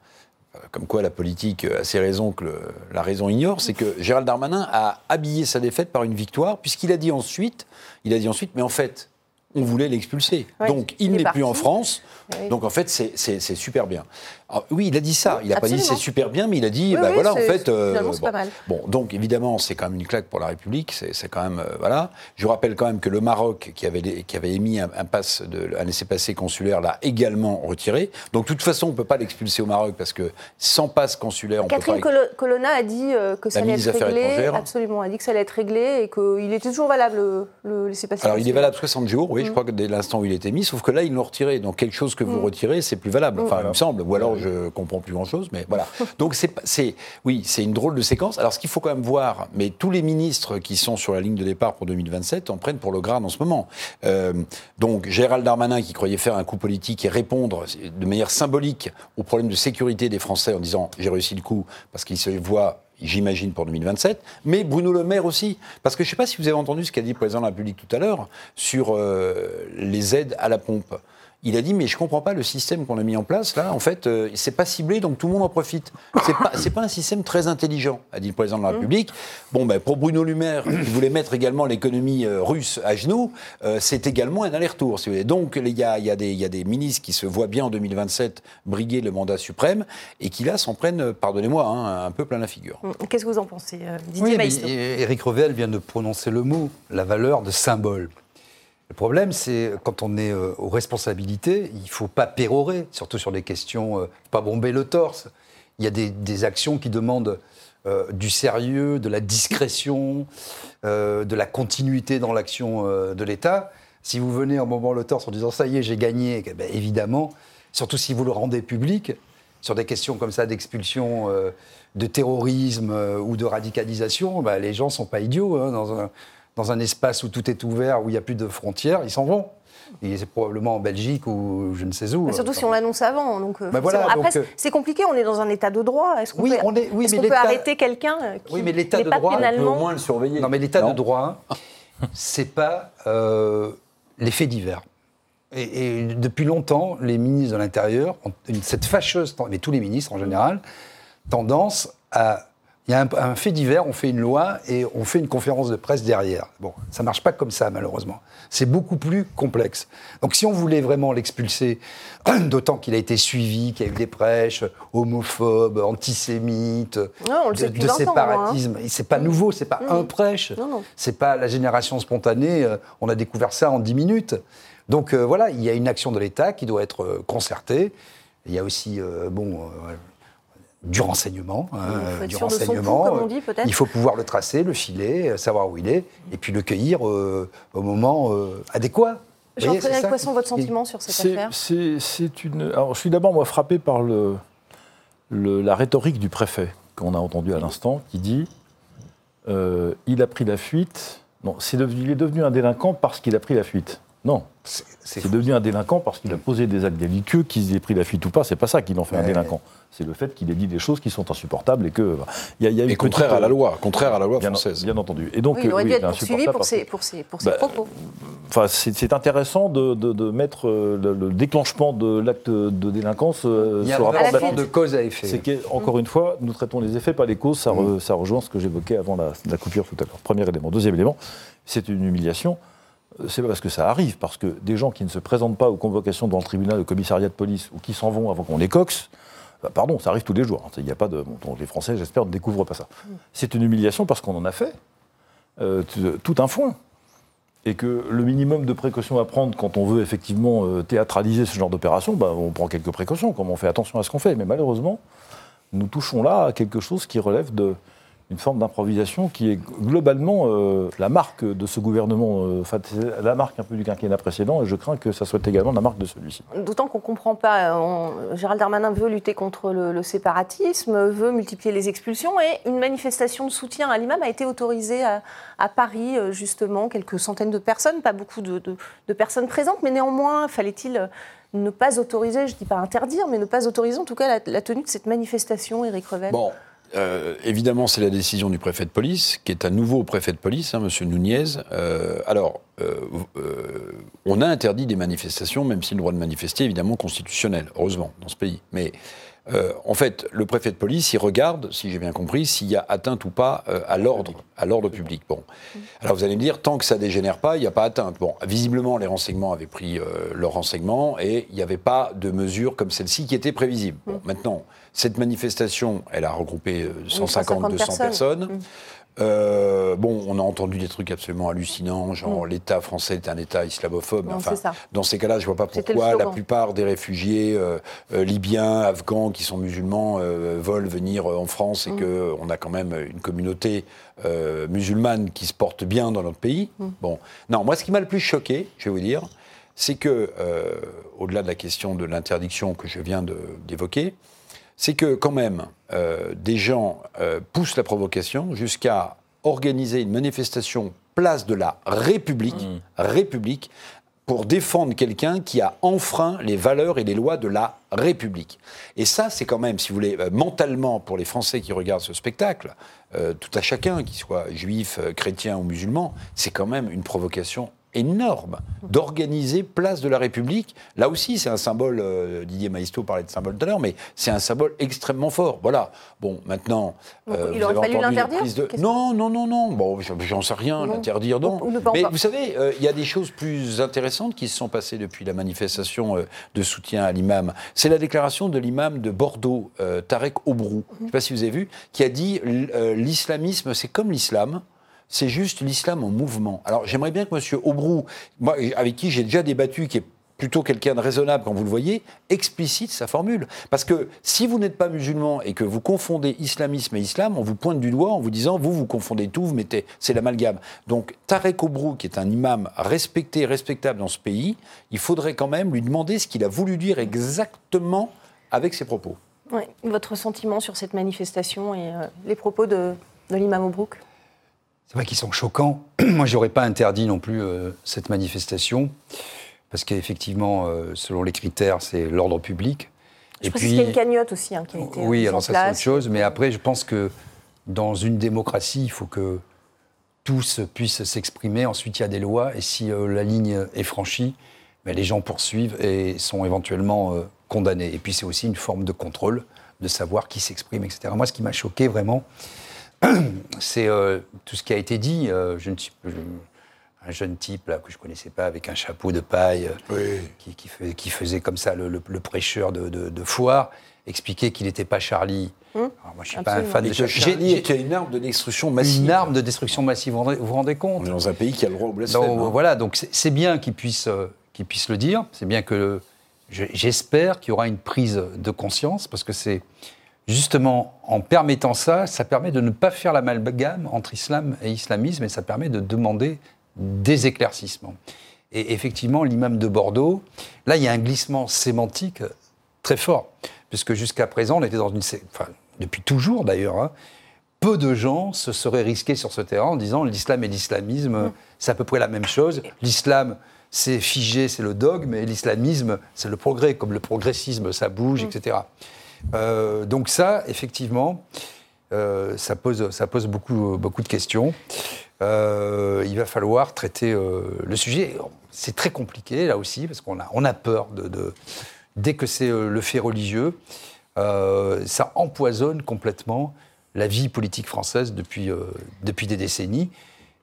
euh, comme quoi la politique a ses raisons que la raison ignore, c'est que Gérald Darmanin a habillé sa défaite par une victoire, puisqu'il a dit ensuite, il a dit ensuite, mais en fait, on voulait l'expulser. Donc il, n'est plus en France. Donc en fait, c'est super bien. Ah, oui, il a dit ça. Il n'a pas dit c'est super bien, mais il a dit, bah, voilà, en fait.
Euh, bon. Pas mal.
bon. donc évidemment, c'est quand même une claque pour la République. C'est quand même. Euh, voilà. Je rappelle quand même que le Maroc, qui avait, qui avait émis un, passe de, un laissez-passer consulaire, l'a également retiré. Donc de toute façon, on ne peut pas l'expulser au Maroc parce que sans passe consulaire, on
Catherine
peut pas.
Colonna a dit euh, que ça allait être réglé. Absolument, a dit que ça allait être réglé et qu'il était toujours valable, le, laissez-passer.
Alors il est valable 60 jours, oui, je mm. crois que dès l'instant où il était mis, sauf que là, ils l'ont retiré. Donc quelque chose que vous mm. retirez, c'est plus valable. Enfin, il me semble. Ou alors je comprends plus chose, mais voilà. Donc c'est, oui, c'est une drôle de séquence. Alors ce qu'il faut quand même voir, mais tous les ministres qui sont sur la ligne de départ pour 2027 en prennent pour le grade en ce moment. Euh, donc Gérald Darmanin qui croyait faire un coup politique et répondre de manière symbolique aux problèmes de sécurité des Français en disant j'ai réussi le coup parce qu'il se voit j'imagine, pour 2027, mais Bruno Le Maire aussi. Parce que je ne sais pas si vous avez entendu ce qu'a dit le président de la République tout à l'heure sur euh, les aides à la pompe. Il a dit mais je comprends pas le système qu'on a mis en place là. En fait, euh, c'est pas ciblé, donc tout le monde en profite. C'est pas, c'est pas un système très intelligent, a dit le président de la République. Bon, ben pour Bruno Le Maire, qui voulait mettre également l'économie euh, russe à genoux, euh, c'est également un aller-retour. Si vous voulez. Donc il y a, il y, a des, il y a des ministres qui se voient bien en 2027 briguer le mandat suprême et qui là s'en prennent, pardonnez-moi, hein, un peu plein la figure.
Qu'est-ce que vous en pensez, euh, Didier
Oui, mais
Maistre
Éric Revel vient de prononcer le mot, la valeur de symbole. Le problème, c'est quand on est euh, aux responsabilités, il ne faut pas pérorer, surtout sur des questions, euh, pas bomber le torse. Il y a des, actions qui demandent euh, du sérieux, de la discrétion, euh, de la continuité dans l'action de l'État. Si vous venez en bombant le torse en disant ça y est, j'ai gagné, eh ben, évidemment, surtout si vous le rendez public, sur des questions comme ça d'expulsion, de terrorisme ou de radicalisation, bah, les gens ne sont pas idiots. hein, dans un espace où tout est ouvert, où il n'y a plus de frontières, ils s'en vont. Et c'est probablement en Belgique ou je ne sais où.
Mais surtout
Enfin,
si on l'annonce avant. Donc, euh,
voilà,
forcément. Après,
euh,
c'est compliqué, on est dans un état de droit. Est-ce qu'on
Oui,
peut,
on est- oui,
est-ce
mais
qu'on peut
l'État-
arrêter quelqu'un euh, qui
Oui, mais l'état
n'est
de
pas
droit, on peut
pénalement...
le surveiller.
Non, mais l'état de droit, c'est pas euh, les faits divers. Et, et depuis longtemps, les ministres de l'Intérieur ont une- cette fâcheuse, mais tous les ministres en général, tendance à. Il y a un, un fait divers, on fait une loi et on fait une conférence de presse derrière. Bon, ça marche pas comme ça, malheureusement. C'est beaucoup plus complexe. Donc, si on voulait vraiment l'expulser, d'autant qu'il a été suivi, qu'il y a eu des prêches homophobes, antisémites,
Non, sait
de,
depuis
de
20 ans, moi, hein.
séparatisme, c'est pas nouveau, c'est pas
Mhm.
un prêche. C'est pas la génération spontanée, euh, on a découvert ça en 10 minutes. Donc euh, voilà, il y a une action de l'État qui doit être euh, concertée. Il y a aussi, euh, bon, euh, du renseignement. hein,
faut être
du renseignement.
pouls, comme on
euh,
dit, peut-être.
Il faut pouvoir le tracer, le filer, euh, savoir où il est, et puis le cueillir euh, au moment euh, adéquat.
Jean-Frédéric Poisson, votre sentiment sur cette affaire
c'est- C'est une. Alors, je suis d'abord moi frappé par le, le- la rhétorique du préfet qu'on a entendu à l'instant, qui dit euh, il a pris la fuite. Non, c'est devenu- il est devenu un délinquant parce qu'il a pris la fuite. Non,
C'est
devenu un délinquant parce qu'il a posé des actes délictueux, qu'il ait pris la fuite ou pas. C'est pas ça qui en fait un délinquant. C'est le fait qu'il ait dit des choses qui sont insupportables et que il y a, il y a une
Et contraire
petite-
à la loi, contraire à la loi
bien,
française.
bien entendu. Et donc
Oui, il aurait
euh,
dû être poursuivi pour ses, pour ses, pour ses
Bah,
propos.
Enfin, c'est intéressant de, de- de mettre euh, le, le déclenchement de l'acte de délinquance euh,
Il y a
sur rapport
À la
de cause à effet.
C'est qu'encore une fois, nous traitons les effets, pas les causes. Ça, re- ça rejoint ce que j'évoquais avant la, la coupure tout à l'heure. Premier élément. Deuxième élément, c'est une humiliation. Euh, C'est parce que ça arrive, parce que des gens qui ne se présentent pas aux convocations devant le tribunal, au commissariat de police, ou qui s'en vont avant qu'on les coxe, bah, pardon, ça arrive tous les jours. Il n'y a pas de, les Français, j'espère, ne découvrent pas ça. C'est une humiliation parce qu'on en a fait euh, t- tout un foin. Et que le minimum de précautions à prendre quand on veut effectivement euh, théâtraliser ce genre d'opération, bah, on prend quelques précautions, comme on fait attention à ce qu'on fait. Mais malheureusement, nous touchons là à quelque chose qui relève de une forme d'improvisation qui est globalement euh, la marque de ce gouvernement, euh, enfin, la marque un peu du quinquennat précédent, et je crains que ça soit également la marque de celui-ci.
D'autant qu'on ne comprend pas. on- Gérald Darmanin veut lutter contre le, le séparatisme, veut multiplier les expulsions et une manifestation de soutien à l'imam a été autorisée à, à Paris, euh, justement, quelques centaines de personnes, pas beaucoup de, de- de personnes présentes, mais néanmoins, fallait-il euh, ne pas autoriser, je ne dis pas interdire, mais ne pas autoriser en tout cas la, la tenue de cette manifestation, Éric Revel?
Bon, euh, évidemment, c'est la décision du préfet de police, qui est un nouveau préfet de police, hein, Monsieur Nunez. Euh, alors, euh, on a interdit des manifestations, même si le droit de manifester est évidemment constitutionnel, heureusement, dans ce pays. Mais euh, en fait, le préfet de police, il regarde, si j'ai bien compris, s'il y a atteinte ou pas euh, à l'ordre, à l'ordre public. Bon, alors vous allez me dire, tant que ça dégénère pas, il n'y a pas atteinte. Bon, visiblement, les renseignements avaient pris euh, leurs renseignements et il n'y avait pas de mesures comme celle-ci qui étaient prévisibles. Bon, maintenant, cette manifestation, elle a regroupé euh, 150, 200
personnes.
personnes.
Mm.
Euh, bon, on a entendu des trucs absolument hallucinants, genre l'État français est un État islamophobe.
Non,
enfin, dans ces cas-là, je vois pas pourquoi la plupart des réfugiés euh, euh, libyens, afghans qui sont musulmans euh, veulent venir en France et
Mm.
qu'on a quand même une communauté musulmane qui se porte bien dans notre pays.
Mm.
Bon, non, moi, ce qui m'a le plus choqué, je vais vous dire, c'est que, au-delà de la question de l'interdiction que je viens d'évoquer, c'est que quand même, euh, des gens euh, poussent la provocation jusqu'à organiser une manifestation place de la République, République, pour défendre quelqu'un qui a enfreint les valeurs et les lois de la République. Et ça, c'est quand même, si vous voulez, euh, mentalement, pour les Français qui regardent ce spectacle, euh, tout à chacun, qu'il soit juif, chrétien ou musulman, c'est quand même une provocation énorme d'organiser place de la République. Là aussi, c'est un symbole, euh, Didier Maisto parlait de symbole tout à l'heure, mais c'est un symbole extrêmement fort. Voilà. Bon, maintenant...
Euh, il aurait fallu l'interdire
de... Non, non, non, non. Bon, j'en sais rien, l'interdire, non. mais vous savez, euh, il y a des choses plus intéressantes qui se sont passées depuis la manifestation de soutien à l'imam. C'est la déclaration de l'imam de Bordeaux, Tarek Obrou, je ne sais pas si vous avez vu, qui a dit l'islamisme, c'est comme l'islam c'est juste l'islam en mouvement. Alors j'aimerais bien que M. Aubrou, moi, avec qui j'ai déjà débattu, qui est plutôt quelqu'un de raisonnable quand vous le voyez, explicite sa formule. Parce que si vous n'êtes pas musulman et que vous confondez islamisme et islam, on vous pointe du doigt en vous disant vous, vous confondez tout, vous mettez, c'est l'amalgame. Donc Tarek Obrou, qui est un imam respecté et respectable dans ce pays, il faudrait quand même lui demander ce qu'il a voulu dire exactement avec ses propos.
Votre sentiment sur cette manifestation et euh, les propos de, de l'imam Obrouk
c'est vrai qu'ils sont choquants. Moi, j'aurais pas interdit non plus euh, cette manifestation, parce qu'effectivement, euh, selon les critères, c'est l'ordre public.
Je et puis, qu'il y a une cagnotte aussi hein, qui a été
Oui, alors ça, c'est autre chose. Mais après, je pense que dans une démocratie, il faut que tous puissent s'exprimer. Ensuite, il y a des lois. Et si euh, la ligne est franchie, ben, les gens poursuivent et sont éventuellement condamnés. Et puis, c'est aussi une forme de contrôle, de savoir qui s'exprime, etc. Moi, ce qui m'a choqué vraiment, c'est euh, tout ce qui a été dit. Euh, je ne suis, un jeune type là, que je ne connaissais pas avec un chapeau de paille euh, qui, faisait comme ça le, prêcheur de, foire, expliquer qu'il n'était pas Charlie.
Hum moi, je ne suis pas un fan de Charlie. Qui une arme de destruction massive.
Une arme de destruction massive, vous vous rendez, compte On
est dans un pays qui a le droit au blasphème.
Hein. Voilà, donc c'est bien qu'il puisse, qu'il puisse le dire. C'est bien que. J'espère qu'il y aura une prise de conscience, parce que c'est justement, en permettant ça, ça permet de ne pas faire l'amalgame entre islam et islamisme et ça permet de demander des éclaircissements. Et effectivement, l'imam de Bordeaux, là, il y a un glissement sémantique très fort, puisque jusqu'à présent, on était dans une. Enfin, depuis toujours d'ailleurs, hein, peu de gens se seraient risqués sur ce terrain en disant l'islam et l'islamisme, mm. c'est à peu près la même chose. L'islam, c'est figé, c'est le dogme, et l'islamisme, c'est le progrès, comme le progressisme, ça bouge, mm. etc. Euh, donc ça, effectivement, euh, ça pose, ça pose beaucoup, beaucoup de questions. Euh, il va falloir traiter le sujet. C'est très compliqué, là aussi, parce qu'on a, on a peur de, dès que c'est le fait religieux, ça empoisonne complètement la vie politique française depuis, depuis des décennies.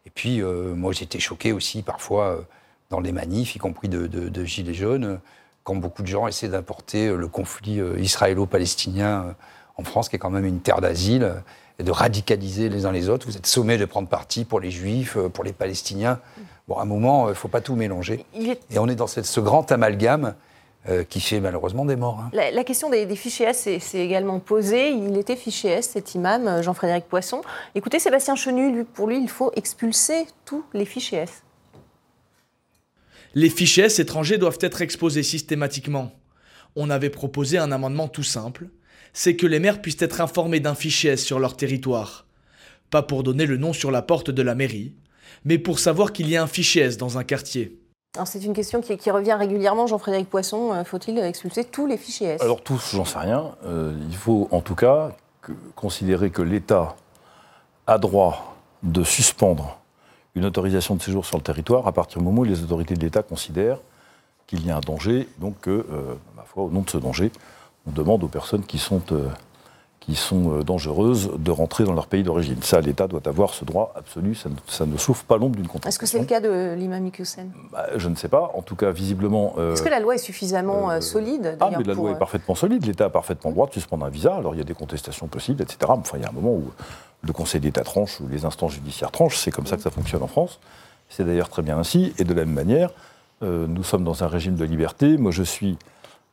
Et puis, moi, j'étais choqué aussi parfois dans les manifs, y compris de, de Gilets jaunes, quand beaucoup de gens essaient d'importer euh, le conflit euh, israélo-palestinien euh, en France, qui est quand même une terre d'asile, et de radicaliser les uns les autres. Vous êtes sommés de prendre parti pour les juifs, pour les palestiniens. Bon, à un moment, il ne faut pas tout mélanger. Et on est dans ce grand amalgame qui fait malheureusement des morts. Hein.
La, question des, fichiers S s'est également posée. Il était fiché S, cet imam, Jean-Frédéric Poisson. Écoutez, Sébastien Chenu, pour lui, il faut expulser tous les fichiers S.
Les fichiers S étrangers doivent être exposés systématiquement. On avait proposé un amendement tout simple, c'est que les maires puissent être informés d'un fichier S sur leur territoire. Pas pour donner le nom sur la porte de la mairie, mais pour savoir qu'il y a un fichier S dans un quartier.
C'est une question qui, revient régulièrement. Jean-Frédéric Poisson, euh, faut-il expulser tous les fichiers? S
Alors tous, j'en sais rien. Euh, il faut en tout cas considérer que l'État a droit de suspendre une autorisation de séjour sur le territoire à partir du moment où les autorités de l'État considèrent qu'il y a un danger, donc que, euh, ma foi, au nom de ce danger, on demande aux personnes qui sont, euh, qui sont euh, dangereuses de rentrer dans leur pays d'origine. Ça, l'État doit avoir ce droit absolu, ça ne, souffre pas l'ombre d'une contestation.
Est-ce que c'est le cas de l'imam Iqiyoussen
bah, Je ne sais pas, en tout cas, visiblement...
Est-ce que la loi est suffisamment solide
Ah, mais la loi est parfaitement solide, l'État a parfaitement droit de suspendre un visa, alors il y a des contestations possibles, etc. Enfin, il y a un moment où le Conseil d'État tranche ou les instances judiciaires tranchent. C'est comme ça que ça fonctionne en France. C'est d'ailleurs très bien ainsi. Et de la même manière, euh, nous sommes dans un régime de liberté. Moi, je suis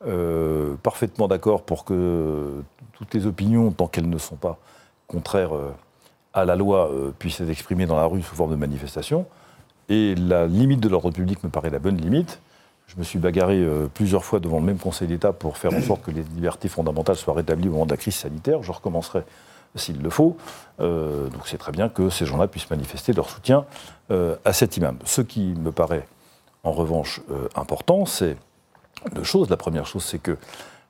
euh, parfaitement d'accord pour que toutes les opinions, tant qu'elles ne sont pas contraires euh, à la loi, puissent être exprimées dans la rue sous forme de manifestation. Et la limite de l'ordre public me paraît la bonne limite. Je me suis bagarré plusieurs fois devant le même Conseil d'État pour faire en sorte que les libertés fondamentales soient rétablies au moment de la crise sanitaire. Je recommencerai s'il le faut. Euh, donc c'est très bien que ces gens-là puissent manifester leur soutien euh, à cet imam. Ce qui me paraît en revanche euh, important, c'est deux choses. La première chose, c'est que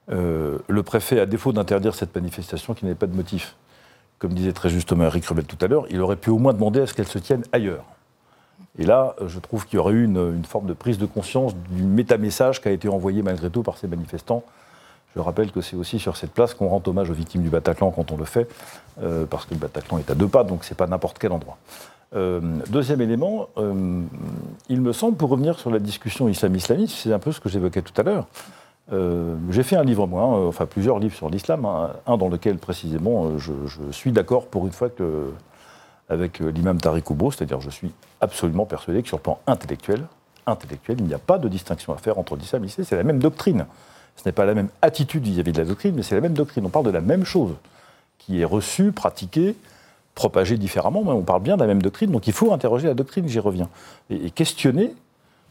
le préfet, à défaut d'interdire cette manifestation qui n'avait pas de motif, comme disait très justement Eric Rebel tout à l'heure, il aurait pu au moins demander à ce qu'elle se tienne ailleurs. Et là, je trouve qu'il y aurait eu une, une, forme de prise de conscience du métamessage qui a été envoyé malgré tout par ces manifestants. Je rappelle que c'est aussi sur cette place qu'on rend hommage aux victimes du Bataclan quand on le fait, euh, parce que le Bataclan est à deux pas, donc c'est pas n'importe quel endroit. Euh, deuxième élément, euh, il me semble, pour revenir sur la discussion islam-islamiste, c'est un peu ce que j'évoquais tout à l'heure. Euh, j'ai fait un livre, moi, hein, enfin plusieurs livres sur l'islam, hein, un dans lequel précisément je, suis d'accord pour une fois que, avec l'imam Tariq Oubo, c'est-à-dire je suis absolument persuadé que sur le plan intellectuel, intellectuel il n'y a pas de distinction à faire entre l'islam et l'islam, c'est la même doctrine. Ce n'est pas la même attitude vis-à-vis de la doctrine, mais c'est la même doctrine. On parle de la même chose qui est reçue, pratiquée, propagée différemment, mais on parle bien de la même doctrine. Donc il faut interroger la doctrine, j'y reviens, et, questionner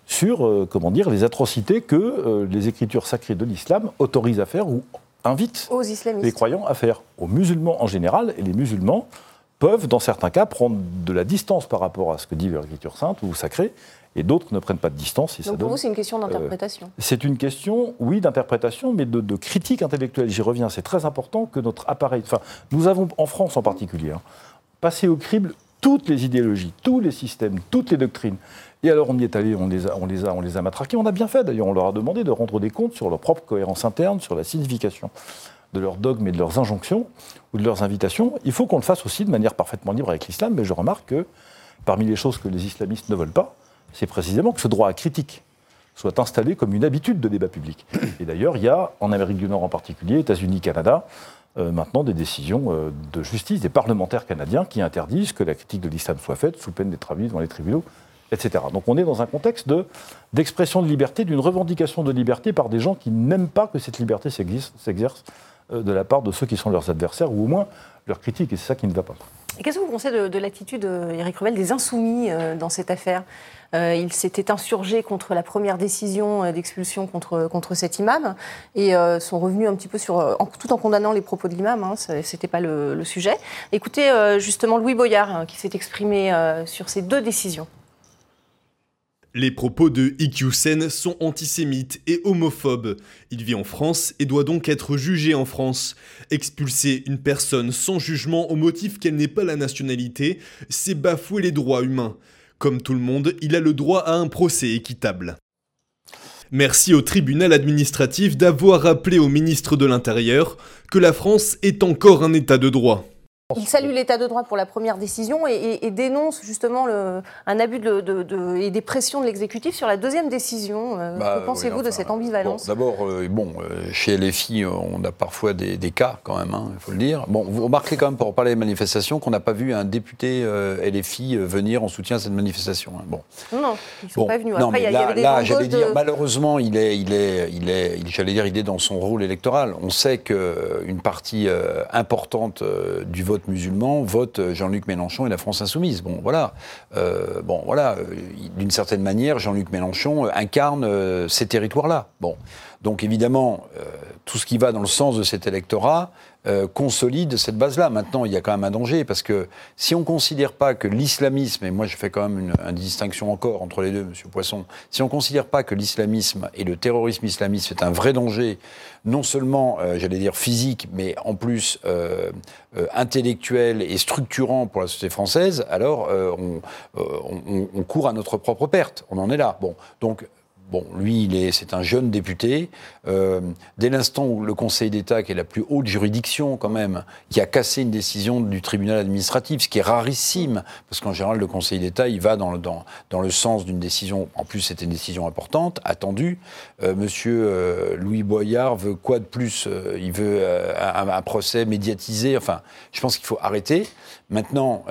sur, euh, comment dire, les atrocités que euh, les écritures sacrées de l'islam autorisent à faire ou invitent les croyants à faire, aux musulmans en général, et les musulmans peuvent, dans certains cas, prendre de la distance par rapport à ce que dit l'écriture sainte ou sacrée, et d'autres ne prennent pas de distance.
Donc pour vous, c'est une question d'interprétation
euh, C'est une question, oui, d'interprétation, mais de, critique intellectuelle. J'y reviens. C'est très important que notre appareil. Enfin, nous avons, en France en particulier, hein, passé au crible toutes les idéologies, tous les systèmes, toutes les doctrines. Et alors on y est allé, on les a, on les a, on les a matraqués. On a bien fait d'ailleurs. On leur a demandé de rendre des comptes sur leur propre cohérence interne, sur la signification de leurs dogmes et de leurs injonctions ou de leurs invitations. Il faut qu'on le fasse aussi de manière parfaitement libre avec l'islam. Mais je remarque que parmi les choses que les islamistes ne veulent pas, c'est précisément que ce droit à critique soit installé comme une habitude de débat public. Et d'ailleurs, il y a, en Amérique du Nord en particulier, États-Unis, Canada, euh, maintenant des décisions euh, de justice des parlementaires canadiens qui interdisent que la critique de l'islam soit faite sous peine d'être avis devant les tribunaux, etc. Donc on est dans un contexte d'expression de, liberté, d'une revendication de liberté par des gens qui n'aiment pas que cette liberté s'exerce euh, de la part de ceux qui sont leurs adversaires, ou au moins leurs critiques, et c'est ça qui ne va pas.
Qu'est-ce que vous pensez de, l'attitude, Éric Revel, des insoumis dans cette affaire? Euh, il s'était insurgé contre la première décision euh, d'expulsion contre, contre cet imam et euh, sont revenus un petit peu sur, tout en condamnant les propos de l'imam, hein, ce n'était pas le, sujet. Écoutez justement Louis Boyard hein, qui s'est exprimé sur ces deux décisions.
Les propos de Iqiyoussen sont antisémites et homophobes. Il vit en France et doit donc être jugé en France. Expulser une personne sans jugement au motif qu'elle n'est pas la nationalité, c'est bafouer les droits humains. Comme tout le monde, il a le droit à un procès équitable. Merci au tribunal administratif d'avoir rappelé au ministre de l'Intérieur que la France est encore un État de droit.
Il salue l'état de droit pour la première décision et, dénonce justement le, un abus de, et des pressions de l'exécutif sur la deuxième décision. Euh, bah, que pensez-vous de cette ambivalence
D'abord, euh, bon, euh, chez LFI, on a parfois des, cas quand même, hein, il faut le dire. Bon, vous remarquez quand même, pour parler des manifestations, qu'on n'a pas vu un député LFI venir en soutien à cette manifestation. Hein. Bon.
Non, ils ne sont pas venus. Après, il y, avait des là
j'allais dire, malheureusement, il est, il est, il est, j'allais dire, il est dans son rôle électoral. On sait qu'une partie importante du vote musulmans vote Jean-Luc Mélenchon et la France insoumise. Bon, voilà. Euh, bon, voilà. Euh, d'une certaine manière, Jean-Luc Mélenchon incarne euh, ces territoires-là. Bon. Donc évidemment, tout ce qui va dans le sens de cet électorat euh, consolide cette base-là. Maintenant, il y a quand même un danger, parce que si on ne considère pas que l'islamisme, et moi je fais quand même une, distinction encore entre les deux, Monsieur Poisson, si on ne considère pas que l'islamisme et le terrorisme islamiste c'est un vrai danger, non seulement, euh, j'allais dire, physique, mais en plus euh, intellectuel et structurant pour la société française, alors on, on, on, court à notre propre perte. On en est là. Bon, donc Bon, lui, c'est un jeune député. Euh, dès l'instant où le Conseil d'État, qui est la plus haute juridiction quand même, qui a cassé une décision du tribunal administratif, ce qui est rarissime, parce qu'en général, le Conseil d'État, il va dans le, dans, le sens d'une décision, en plus c'était une décision importante, attendue. Euh, monsieur euh, Louis Boyard veut quoi de plus Il veut un, procès médiatisé. Enfin, je pense qu'il faut arrêter. Maintenant,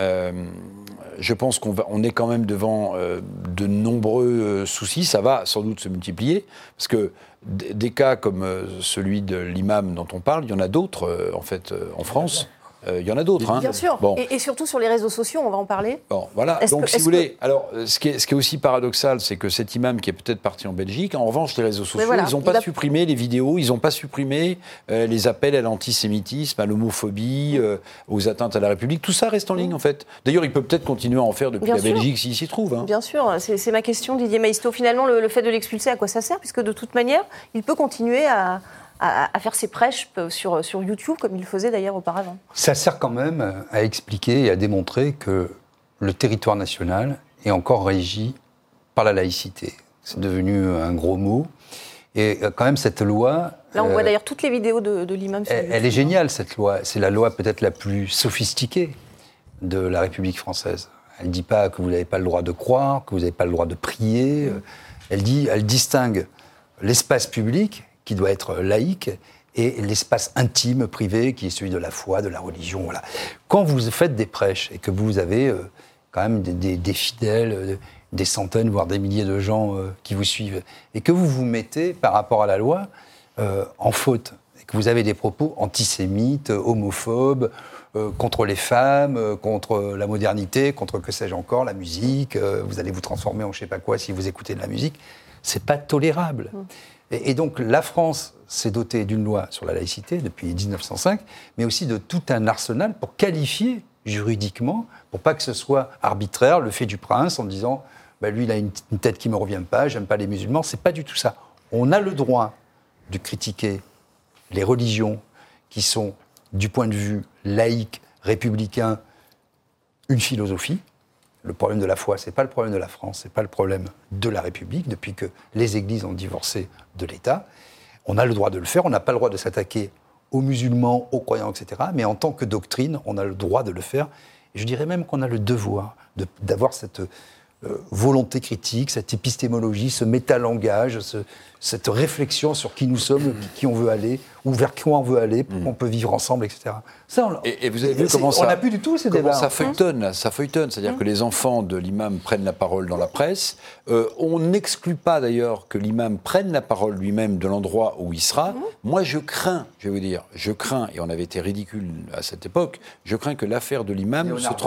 je pense qu'on on est quand même devant de nombreux soucis. Ça va doute se multiplier, parce que des cas comme euh, celui de l'imam dont on parle, il y en a d'autres, euh, en fait, euh, en France. Euh, il y en a d'autres. Hein.
Bien sûr. Et, surtout sur les réseaux sociaux, on va en parler.
Bon, voilà. Donc, si vous voulez, alors, ce qui, est, ce qui est aussi paradoxal, c'est que cet imam qui est peut-être parti en Belgique, en revanche, les réseaux sociaux, ils n'ont pas supprimé les vidéos, ils n'ont pas supprimé euh, les appels à l'antisémitisme, à l'homophobie, euh, aux atteintes à la République. Tout ça reste en ligne, en fait. D'ailleurs, il peut peut-être continuer à en faire depuis la Belgique s'il s'y trouve. Hein.
Bien sûr. C'est ma question, Didier Maisto. Finalement, le fait de l'expulser, à quoi ça sert? Puisque de toute manière, il peut continuer à à, faire ses prêches sur, sur YouTube, comme il le faisait d'ailleurs auparavant.
Ça sert quand même à expliquer et à démontrer que le territoire national est encore régie par la laïcité. C'est devenu un gros mot. Et euh, quand même, cette loi.
Là, on voit
euh,
d'ailleurs toutes les vidéos de, de l'imam.
elle, est géniale, cette loi. C'est la loi peut-être la plus sophistiquée de la République française. Elle ne dit pas que vous n'avez pas le droit de croire, que vous n'avez pas le droit de prier. Elle, dit, elle distingue l'espace public, qui doit être laïque, et l'espace intime, privé, qui est celui de la foi, de la religion. Voilà. Quand vous faites des prêches et que vous avez euh, quand même des, fidèles, euh, des centaines, voire des milliers de gens euh, qui vous suivent, et que vous vous mettez par rapport à la loi en faute, et que vous avez des propos antisémites, homophobes, contre les femmes, contre la modernité, contre que sais-je encore, la musique, vous allez vous transformer en je sais pas quoi si vous écoutez de la musique, c'est pas tolérable. Et, donc la France s'est dotée d'une loi sur la laïcité depuis 1905, mais aussi de tout un arsenal pour qualifier juridiquement, pour pas que ce soit arbitraire, le fait du prince en disant bah, lui il a une, tête qui me revient pas, j'aime pas les musulmans, c'est pas du tout ça. On a le droit de critiquer les religions qui sont, du point de vue laïque, républicain, une philosophie. Le problème de la foi, c'est pas le problème de la France, c'est pas le problème de la République, depuis que les églises ont divorcé de l'État. On a le droit de le faire, on n'a pas le droit de s'attaquer aux musulmans, aux croyants, etc. Mais en tant que doctrine, on a le droit de le faire. Et je dirais même qu'on a le devoir de- d'avoir cette volonté critique, cette épistémologie, ce métalangage, ce- cette réflexion sur qui nous sommes, qui on veut aller, ou vers quoi on veut aller, pourquoi on peut vivre ensemble, etc. Ça, on-
Et, et vous avez vu comment ça
On n'a plus du tout ces débats.
ça feuilletonne, là, ça feuilletonne. C'est-à-dire que les enfants de l'imam prennent la parole dans la presse. Euh, on n'exclut pas d'ailleurs que l'imam prenne la parole lui-même de l'endroit où il sera. Moi, je crains, je vais vous dire, je crains, et on avait été ridicule à cette époque, je crains que l'affaire de l'imam se,
Leonarda.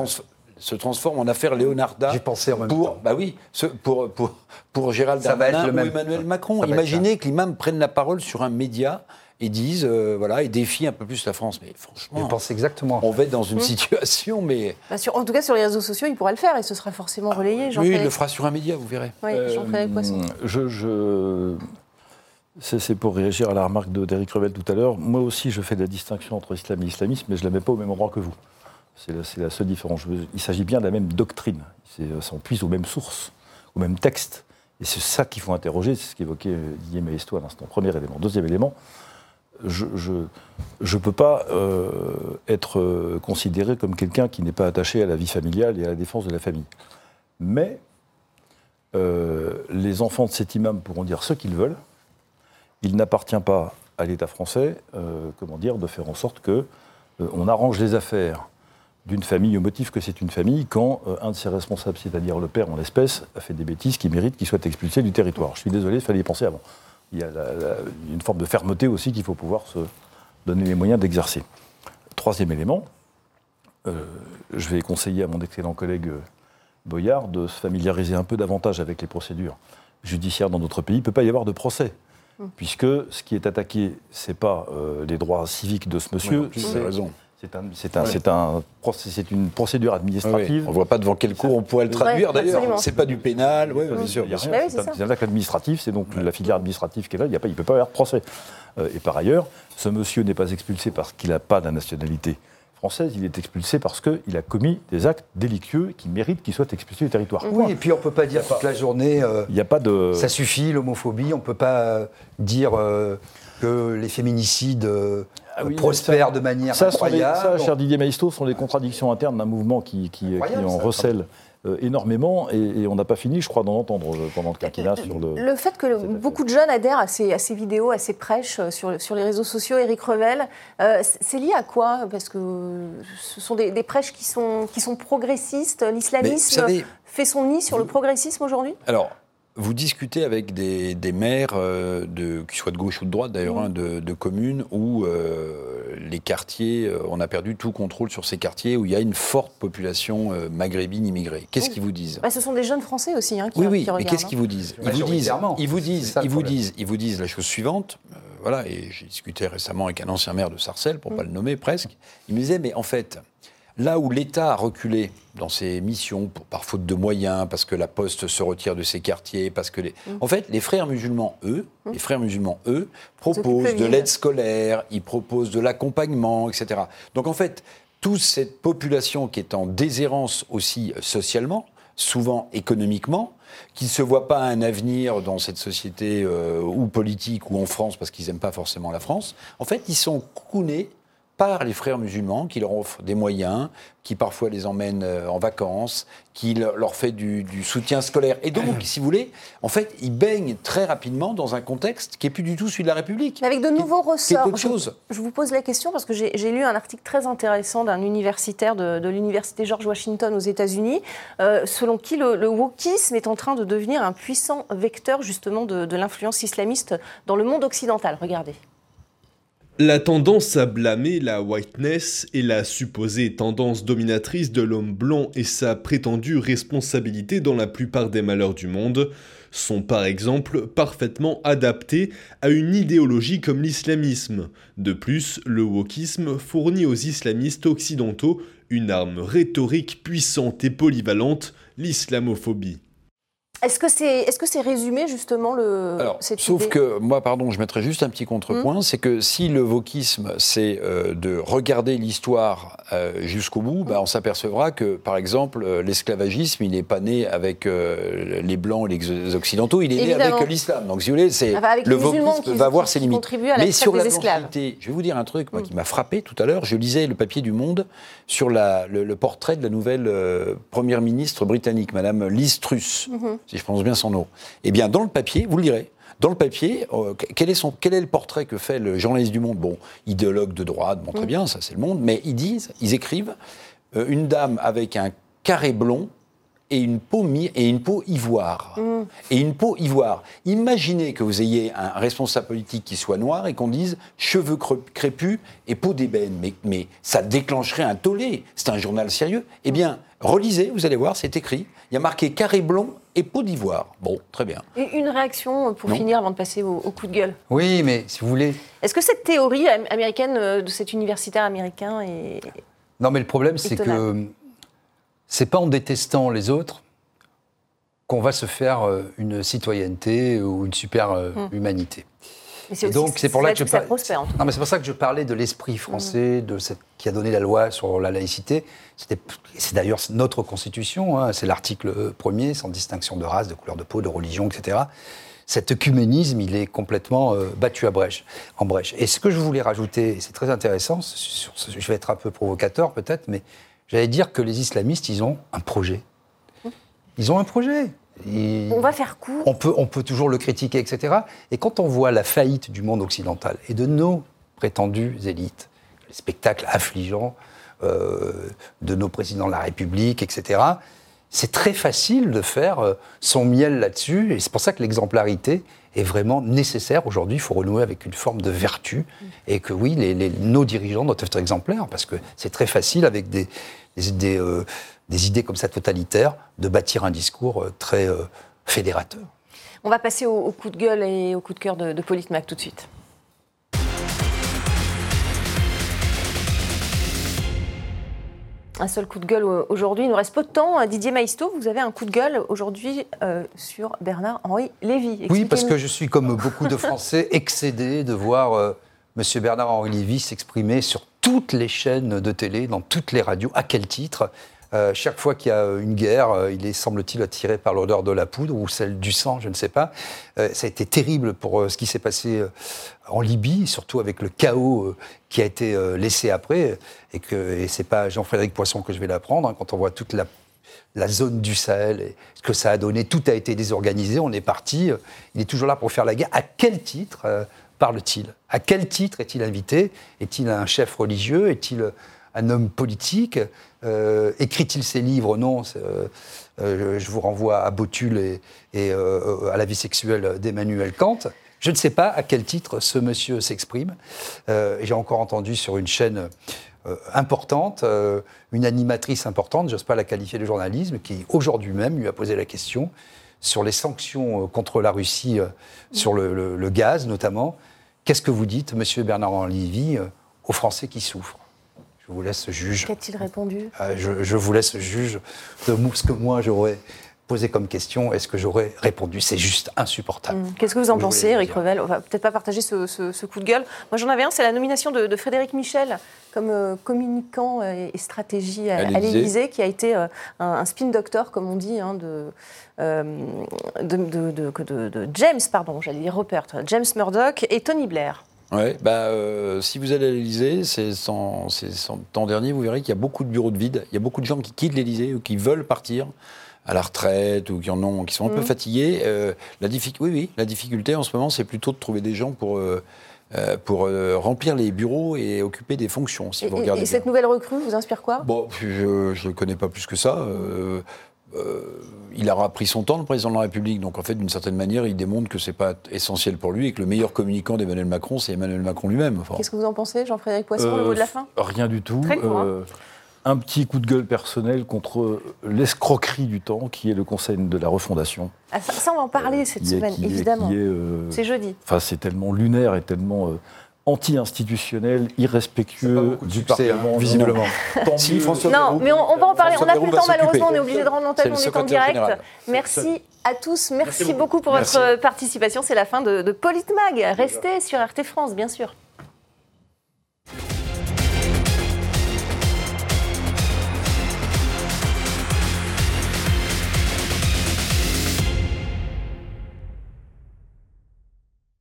Se transforme en affaire Leonarda.
J'ai pensé en même
pour,
temps.
Bah oui, ce- pour, pour, pour Gérald Darmanin ou
même-
Emmanuel Macron. Imaginez que l'imam prenne la parole sur un média et dise, euh, voilà, et défie un peu plus la France. Mais franchement,
Je pense exactement.
on va être dans une
Mmh.
situation, mais
Bah, sur- en tout cas, sur les réseaux sociaux, il pourra le faire et ce sera forcément relayé.
Oui, il le fera sur un média, vous verrez.
Oui, Jean-Frédéric Poisson.
Euh, Je, je- c'est, c'est pour réagir à la remarque d'Éric Revel tout à l'heure. Moi aussi, je fais de la distinction entre islam et islamisme, mais je ne la mets pas au même endroit que vous. C'est la, seule différence. Il s'agit bien de la même doctrine. Euh, on puise aux mêmes sources, aux mêmes textes. Et c'est ça qu'il faut interroger, c'est ce qu'évoquait euh, Didier Maistre à l'instant. Premier élément. Deuxième élément, je ne peux pas euh, être considéré comme quelqu'un qui n'est pas attaché à la vie familiale et à la défense de la famille. Mais les enfants de cet imam pourront dire ce qu'ils veulent. Il n'appartient pas à l'État français, comment dire, de faire en sorte que on arrange les affaires d'une famille au motif que c'est une famille quand euh, un de ses responsables, c'est-à-dire le père en l'espèce, a fait des bêtises qui méritent qu'il soit expulsé du territoire. Je suis désolé, il fallait y penser avant. Il y a la- la- une forme de fermeté aussi qu'il faut pouvoir se donner les moyens d'exercer. Troisième élément, euh, je vais conseiller à mon excellent collègue euh, Boyard de se familiariser un peu davantage avec les procédures judiciaires dans notre pays. Il ne peut pas y avoir de procès, puisque ce qui est attaqué, ce n'est pas euh, les droits civiques de ce monsieur,
Ouais,
c'est
avez raison.
C'est un- c'est un-
Ouais.
c'est un procès- c'est une procédure administrative.
On ne voit pas devant quel cours on pourrait le traduire
Ouais,
d'ailleurs. C'est pas du pénal, oui, bien sûr.
Bah
c'est un, acte administratif, c'est donc la filière administrative qui est là, il ne peut pas y avoir de procès. Euh, et par ailleurs, ce monsieur n'est pas expulsé parce qu'il n'a pas la nationalité française, il est expulsé parce qu'il a commis des actes délictueux qui méritent qu'il soit expulsé du territoire.
Oui, et puis on ne peut pas dire toute la journée. euh,
Il n'y a pas de...
Ça suffit, l'homophobie. On ne peut pas dire euh, que les féminicides euh,
Ah oui,
prospèrent
ça-
de manière
ça,
incroyable.
ça, cher Didier Maistre, sont les contradictions internes d'un mouvement qui, qui, en
ça.
recèle euh, énormément, et, et on n'a pas fini, je crois, d'en entendre euh, pendant le quinquennat sur le...
Le fait que le- beaucoup de jeunes adhèrent à ces, à ces vidéos, à ces prêches euh, sur, sur les réseaux sociaux, Éric Revel, euh, c'est lié à quoi? Parce que ce sont des, des prêches qui sont, qui sont progressistes. L'islamisme fait son nid sur le progressisme aujourd'hui?
Alors, vous discutez avec des, des maires, euh, de, qui soient de gauche ou de droite d'ailleurs, hein, de, de communes où euh, les quartiers, euh, on a perdu tout contrôle sur ces quartiers où il y a une forte population euh, maghrébine immigrée. Qu'est-ce
Oui.
qu'ils vous disent?
Bah, Ce sont des jeunes Français aussi hein, qui,
Oui,
qui
oui,
regardent.
mais qu'est-ce
hein.
qu'ils vous disent? Ils vous disent, ils vous disent, ils vous disent, ils vous disent la chose suivante. voilà, et j'ai discuté récemment avec un ancien maire de Sarcelles, pour
Mm.
pas le nommer presque. Il me disait, mais en fait, là où l'État a reculé dans ses missions, pour- par faute de moyens, parce que la Poste se retire de ses quartiers, parce que les...
Mm.
En fait, les frères musulmans, eux, les frères musulmans, eux, proposent de l'aide scolaire, ils proposent de l'accompagnement, etc. Donc en fait, toute cette population qui est en déshérence aussi euh, socialement, souvent économiquement, qui ne se voient pas un avenir dans cette société euh, ou politique ou en France parce qu'ils n'aiment pas forcément la France. En fait, ils sont counés par les frères musulmans qui leur offrent des moyens, qui parfois les emmènent euh, en vacances, qui leur fait du, soutien scolaire. Et donc, si vous voulez, en fait, ils baignent très rapidement dans un contexte qui n'est plus du tout celui de la République.
avec de nouveaux ressorts.
Je, chose.
je, vous pose la question parce que j'ai lu un article très intéressant d'un universitaire de, l'Université George Washington aux États-Unis, euh, selon qui le, wokisme est en train de devenir un puissant vecteur justement de l'influence islamiste dans le monde occidental. Regardez.
La tendance à blâmer la whiteness et la supposée tendance dominatrice de l'homme blanc et sa prétendue responsabilité dans la plupart des malheurs du monde sont par exemple parfaitement adaptés à une idéologie comme l'islamisme. De plus, le wokisme fournit aux islamistes occidentaux une arme rhétorique puissante et polyvalente, l'islamophobie.
Est-ce que c'est est -ce résumé justement le,
Alors, Sauf que moi, pardon, je mettrais juste un petit contrepoint, hum. c'est que si le wokisme, c'est euh, de regarder l'histoire euh, jusqu'au bout, bah, on s'apercevra que, par exemple, euh, l'esclavagisme, il n'est pas né avec les Blancs et les Occidentaux, il est né avec l'islam. Donc, si vous voulez, c'est le wokisme va avoir ses limites.
Mais sur la
je vais vous dire un truc moi, hum. qui m'a frappé tout à l'heure. Je lisais le papier du Monde sur la, le, portrait de la nouvelle première ministre britannique, Madame Liz Truss. Si je prononce bien son nom. Eh bien, dans le papier, vous le lirez, dans le papier, euh, quel, est son, quel est le portrait que fait le journaliste du Monde? Bon, idéologue de droite, bon, très mm. bien, ça c'est le Monde, mais ils disent, ils écrivent, euh, une dame avec un carré blond et une peau, et une peau ivoire. Mm. Et une peau ivoire. Imaginez que vous ayez un responsable politique qui soit noir et qu'on dise cheveux crépus et peau d'ébène. Mais, mais ça déclencherait un tollé. C'est un journal sérieux. Eh bien, relisez, vous allez voir, c'est écrit. Il y a marqué carré blond et peau d'ivoire. Bon, très bien.
Une réaction pour finir avant de passer au, coup de gueule.
Oui, mais si vous voulez.
Est-ce que cette théorie américaine euh, de cet universitaire américain est.
Non, mais le problème, c'est que c'est pas en détestant les autres qu'on va se faire euh, une citoyenneté ou une super euh, hum.
Donc c'est pour là que, je
Non, mais c'est pour ça que je parlais de l'esprit français, de cette qui a donné la loi sur la laïcité. C'est d'ailleurs notre constitution, hein, c'est l'article premier, sans distinction de race, de couleur de peau, de religion, etc. Cet œcuménisme, il est complètement euh, battu à brèche, en brèche. Et ce que je voulais rajouter, c'est très intéressant, je vais être un peu provocateur peut-être, mais j'allais dire que les islamistes, ils ont un projet. Ils ont un projet
on va faire court.
On peut, on peut toujours le critiquer, etc. Et quand on voit la faillite du monde occidental et de nos prétendues élites, les spectacles affligeants euh, de nos présidents de la République, etc., c'est très facile de faire euh, son miel là-dessus. Et c'est pour ça que l'exemplarité est vraiment nécessaire. Aujourd'hui, il faut renouer avec une forme de vertu. Et que oui, les, nos dirigeants doivent être exemplaires, parce que c'est très facile avec des, des, euh, des idées comme ça totalitaires, de bâtir un discours euh, très euh, fédérateur.
On va passer au, coup de gueule et au coup de cœur de, de Politmac tout de suite. Un seul coup de gueule aujourd'hui. Il nous reste peu de temps. Didier Maisto, vous avez un coup de gueule aujourd'hui euh, sur Bernard-Henri Lévy.
Oui, parce que je suis, comme beaucoup de Français, excédé de voir M. Bernard-Henri Lévy s'exprimer sur toutes les chaînes de télé, dans toutes les radios. À quel titre? Euh, chaque fois qu'il y a une guerre, euh, il est, semble-t-il, attiré par l'odeur de la poudre ou celle du sang, je ne sais pas. Euh, ça a été terrible pour ce qui s'est passé en Libye, surtout avec le chaos qui a été laissé après. Et, que, et c'est pas Jean-Frédéric Poisson que je vais l'apprendre, hein, quand on voit toute la, la, zone du Sahel et ce que ça a donné, tout a été désorganisé, on est parti. il est toujours là pour faire la guerre. À quel titre parle-t-il? À quel titre est-il invité? Est-il un chef religieux? Est-il un homme politique? Euh, Écrit-il ses livres Non. Euh, euh, je vous renvoie à Botul et, à la vie sexuelle d'Emmanuel Kant. Je ne sais pas à quel titre ce monsieur s'exprime. J'ai encore entendu sur une chaîne importante, une animatrice importante, j'ose pas la qualifier de journalisme, qui aujourd'hui même lui a posé la question sur les sanctions contre la Russie, sur le, gaz notamment. Qu'est-ce que vous dites, monsieur Bernard-Henri Lévy, aux Français qui souffrent? Je vous laisse juge.
Qu'a-t-il répondu?
Euh, je, vous laisse juge de ce que moi j'aurais posé comme question, est-ce que j'aurais répondu C'est juste insupportable.
Mmh. Qu'est-ce que vous en pensez, Eric. Revel? On va peut-être pas partager ce, ce- ce coup de gueule. Moi, j'en avais un, c'est la nomination de, de Frédéric Michel comme euh, communicant et stratégie à,
À l'Élysée.
qui a été euh, un, un spin doctor, comme on dit, hein, de, euh, de, de- de- que de- de James, pardon, j'allais dire Rupert, James Murdoch et Tony Blair.
Ouais, bah, euh, si vous allez à l'Elysée, c'est sans, c'est sans- temps dernier, vous verrez qu'il y a beaucoup de bureaux de vide. Il y a beaucoup de gens qui quittent l'Elysée ou qui veulent partir à la retraite ou qui en ont, qui sont un peu
Mhm.
fatigués. Euh, la diffi- oui, oui, la difficulté en ce moment, c'est plutôt de trouver des gens pour, euh, euh, pour euh, remplir les bureaux et occuper des fonctions. Si
Et,
vous regardez
et cette nouvelle recrue vous inspire quoi?
Bon, je ne connais pas plus que ça. Euh, euh, il aura pris son temps, le président de la République. Donc, en fait, d'une certaine manière, il démontre que ce n'est pas essentiel pour lui et que le meilleur communicant d'Emmanuel Macron, c'est Emmanuel Macron lui-même. Enfin,
Qu'est-ce que vous en pensez, Jean-Frédéric Poisson, le
Euh,
mot de la fin?
Rien du tout.
Très court, hein.
Euh, un petit coup de gueule personnel contre l'escroquerie du temps, qui est le Conseil de la refondation.
Ah, ça, ça, on va en parler cette semaine,
est-
évidemment.
euh,
C'est jeudi.
Enfin, c'est tellement lunaire et tellement euh, anti-institutionnel, irrespectueux du
succès, hein,
Parlement.
visiblement.
Tant
Si,
mieux.
François
Non, mais on, on va en parler.
François
on n'a plus le temps, malheureusement. On est obligé de rendre l'antenne. On est en direct.
général.
Merci à tous. Merci,
Merci
beaucoup pour
Merci.
votre participation. C'est la fin de, de Politmag. Restez sur RT France, bien sûr.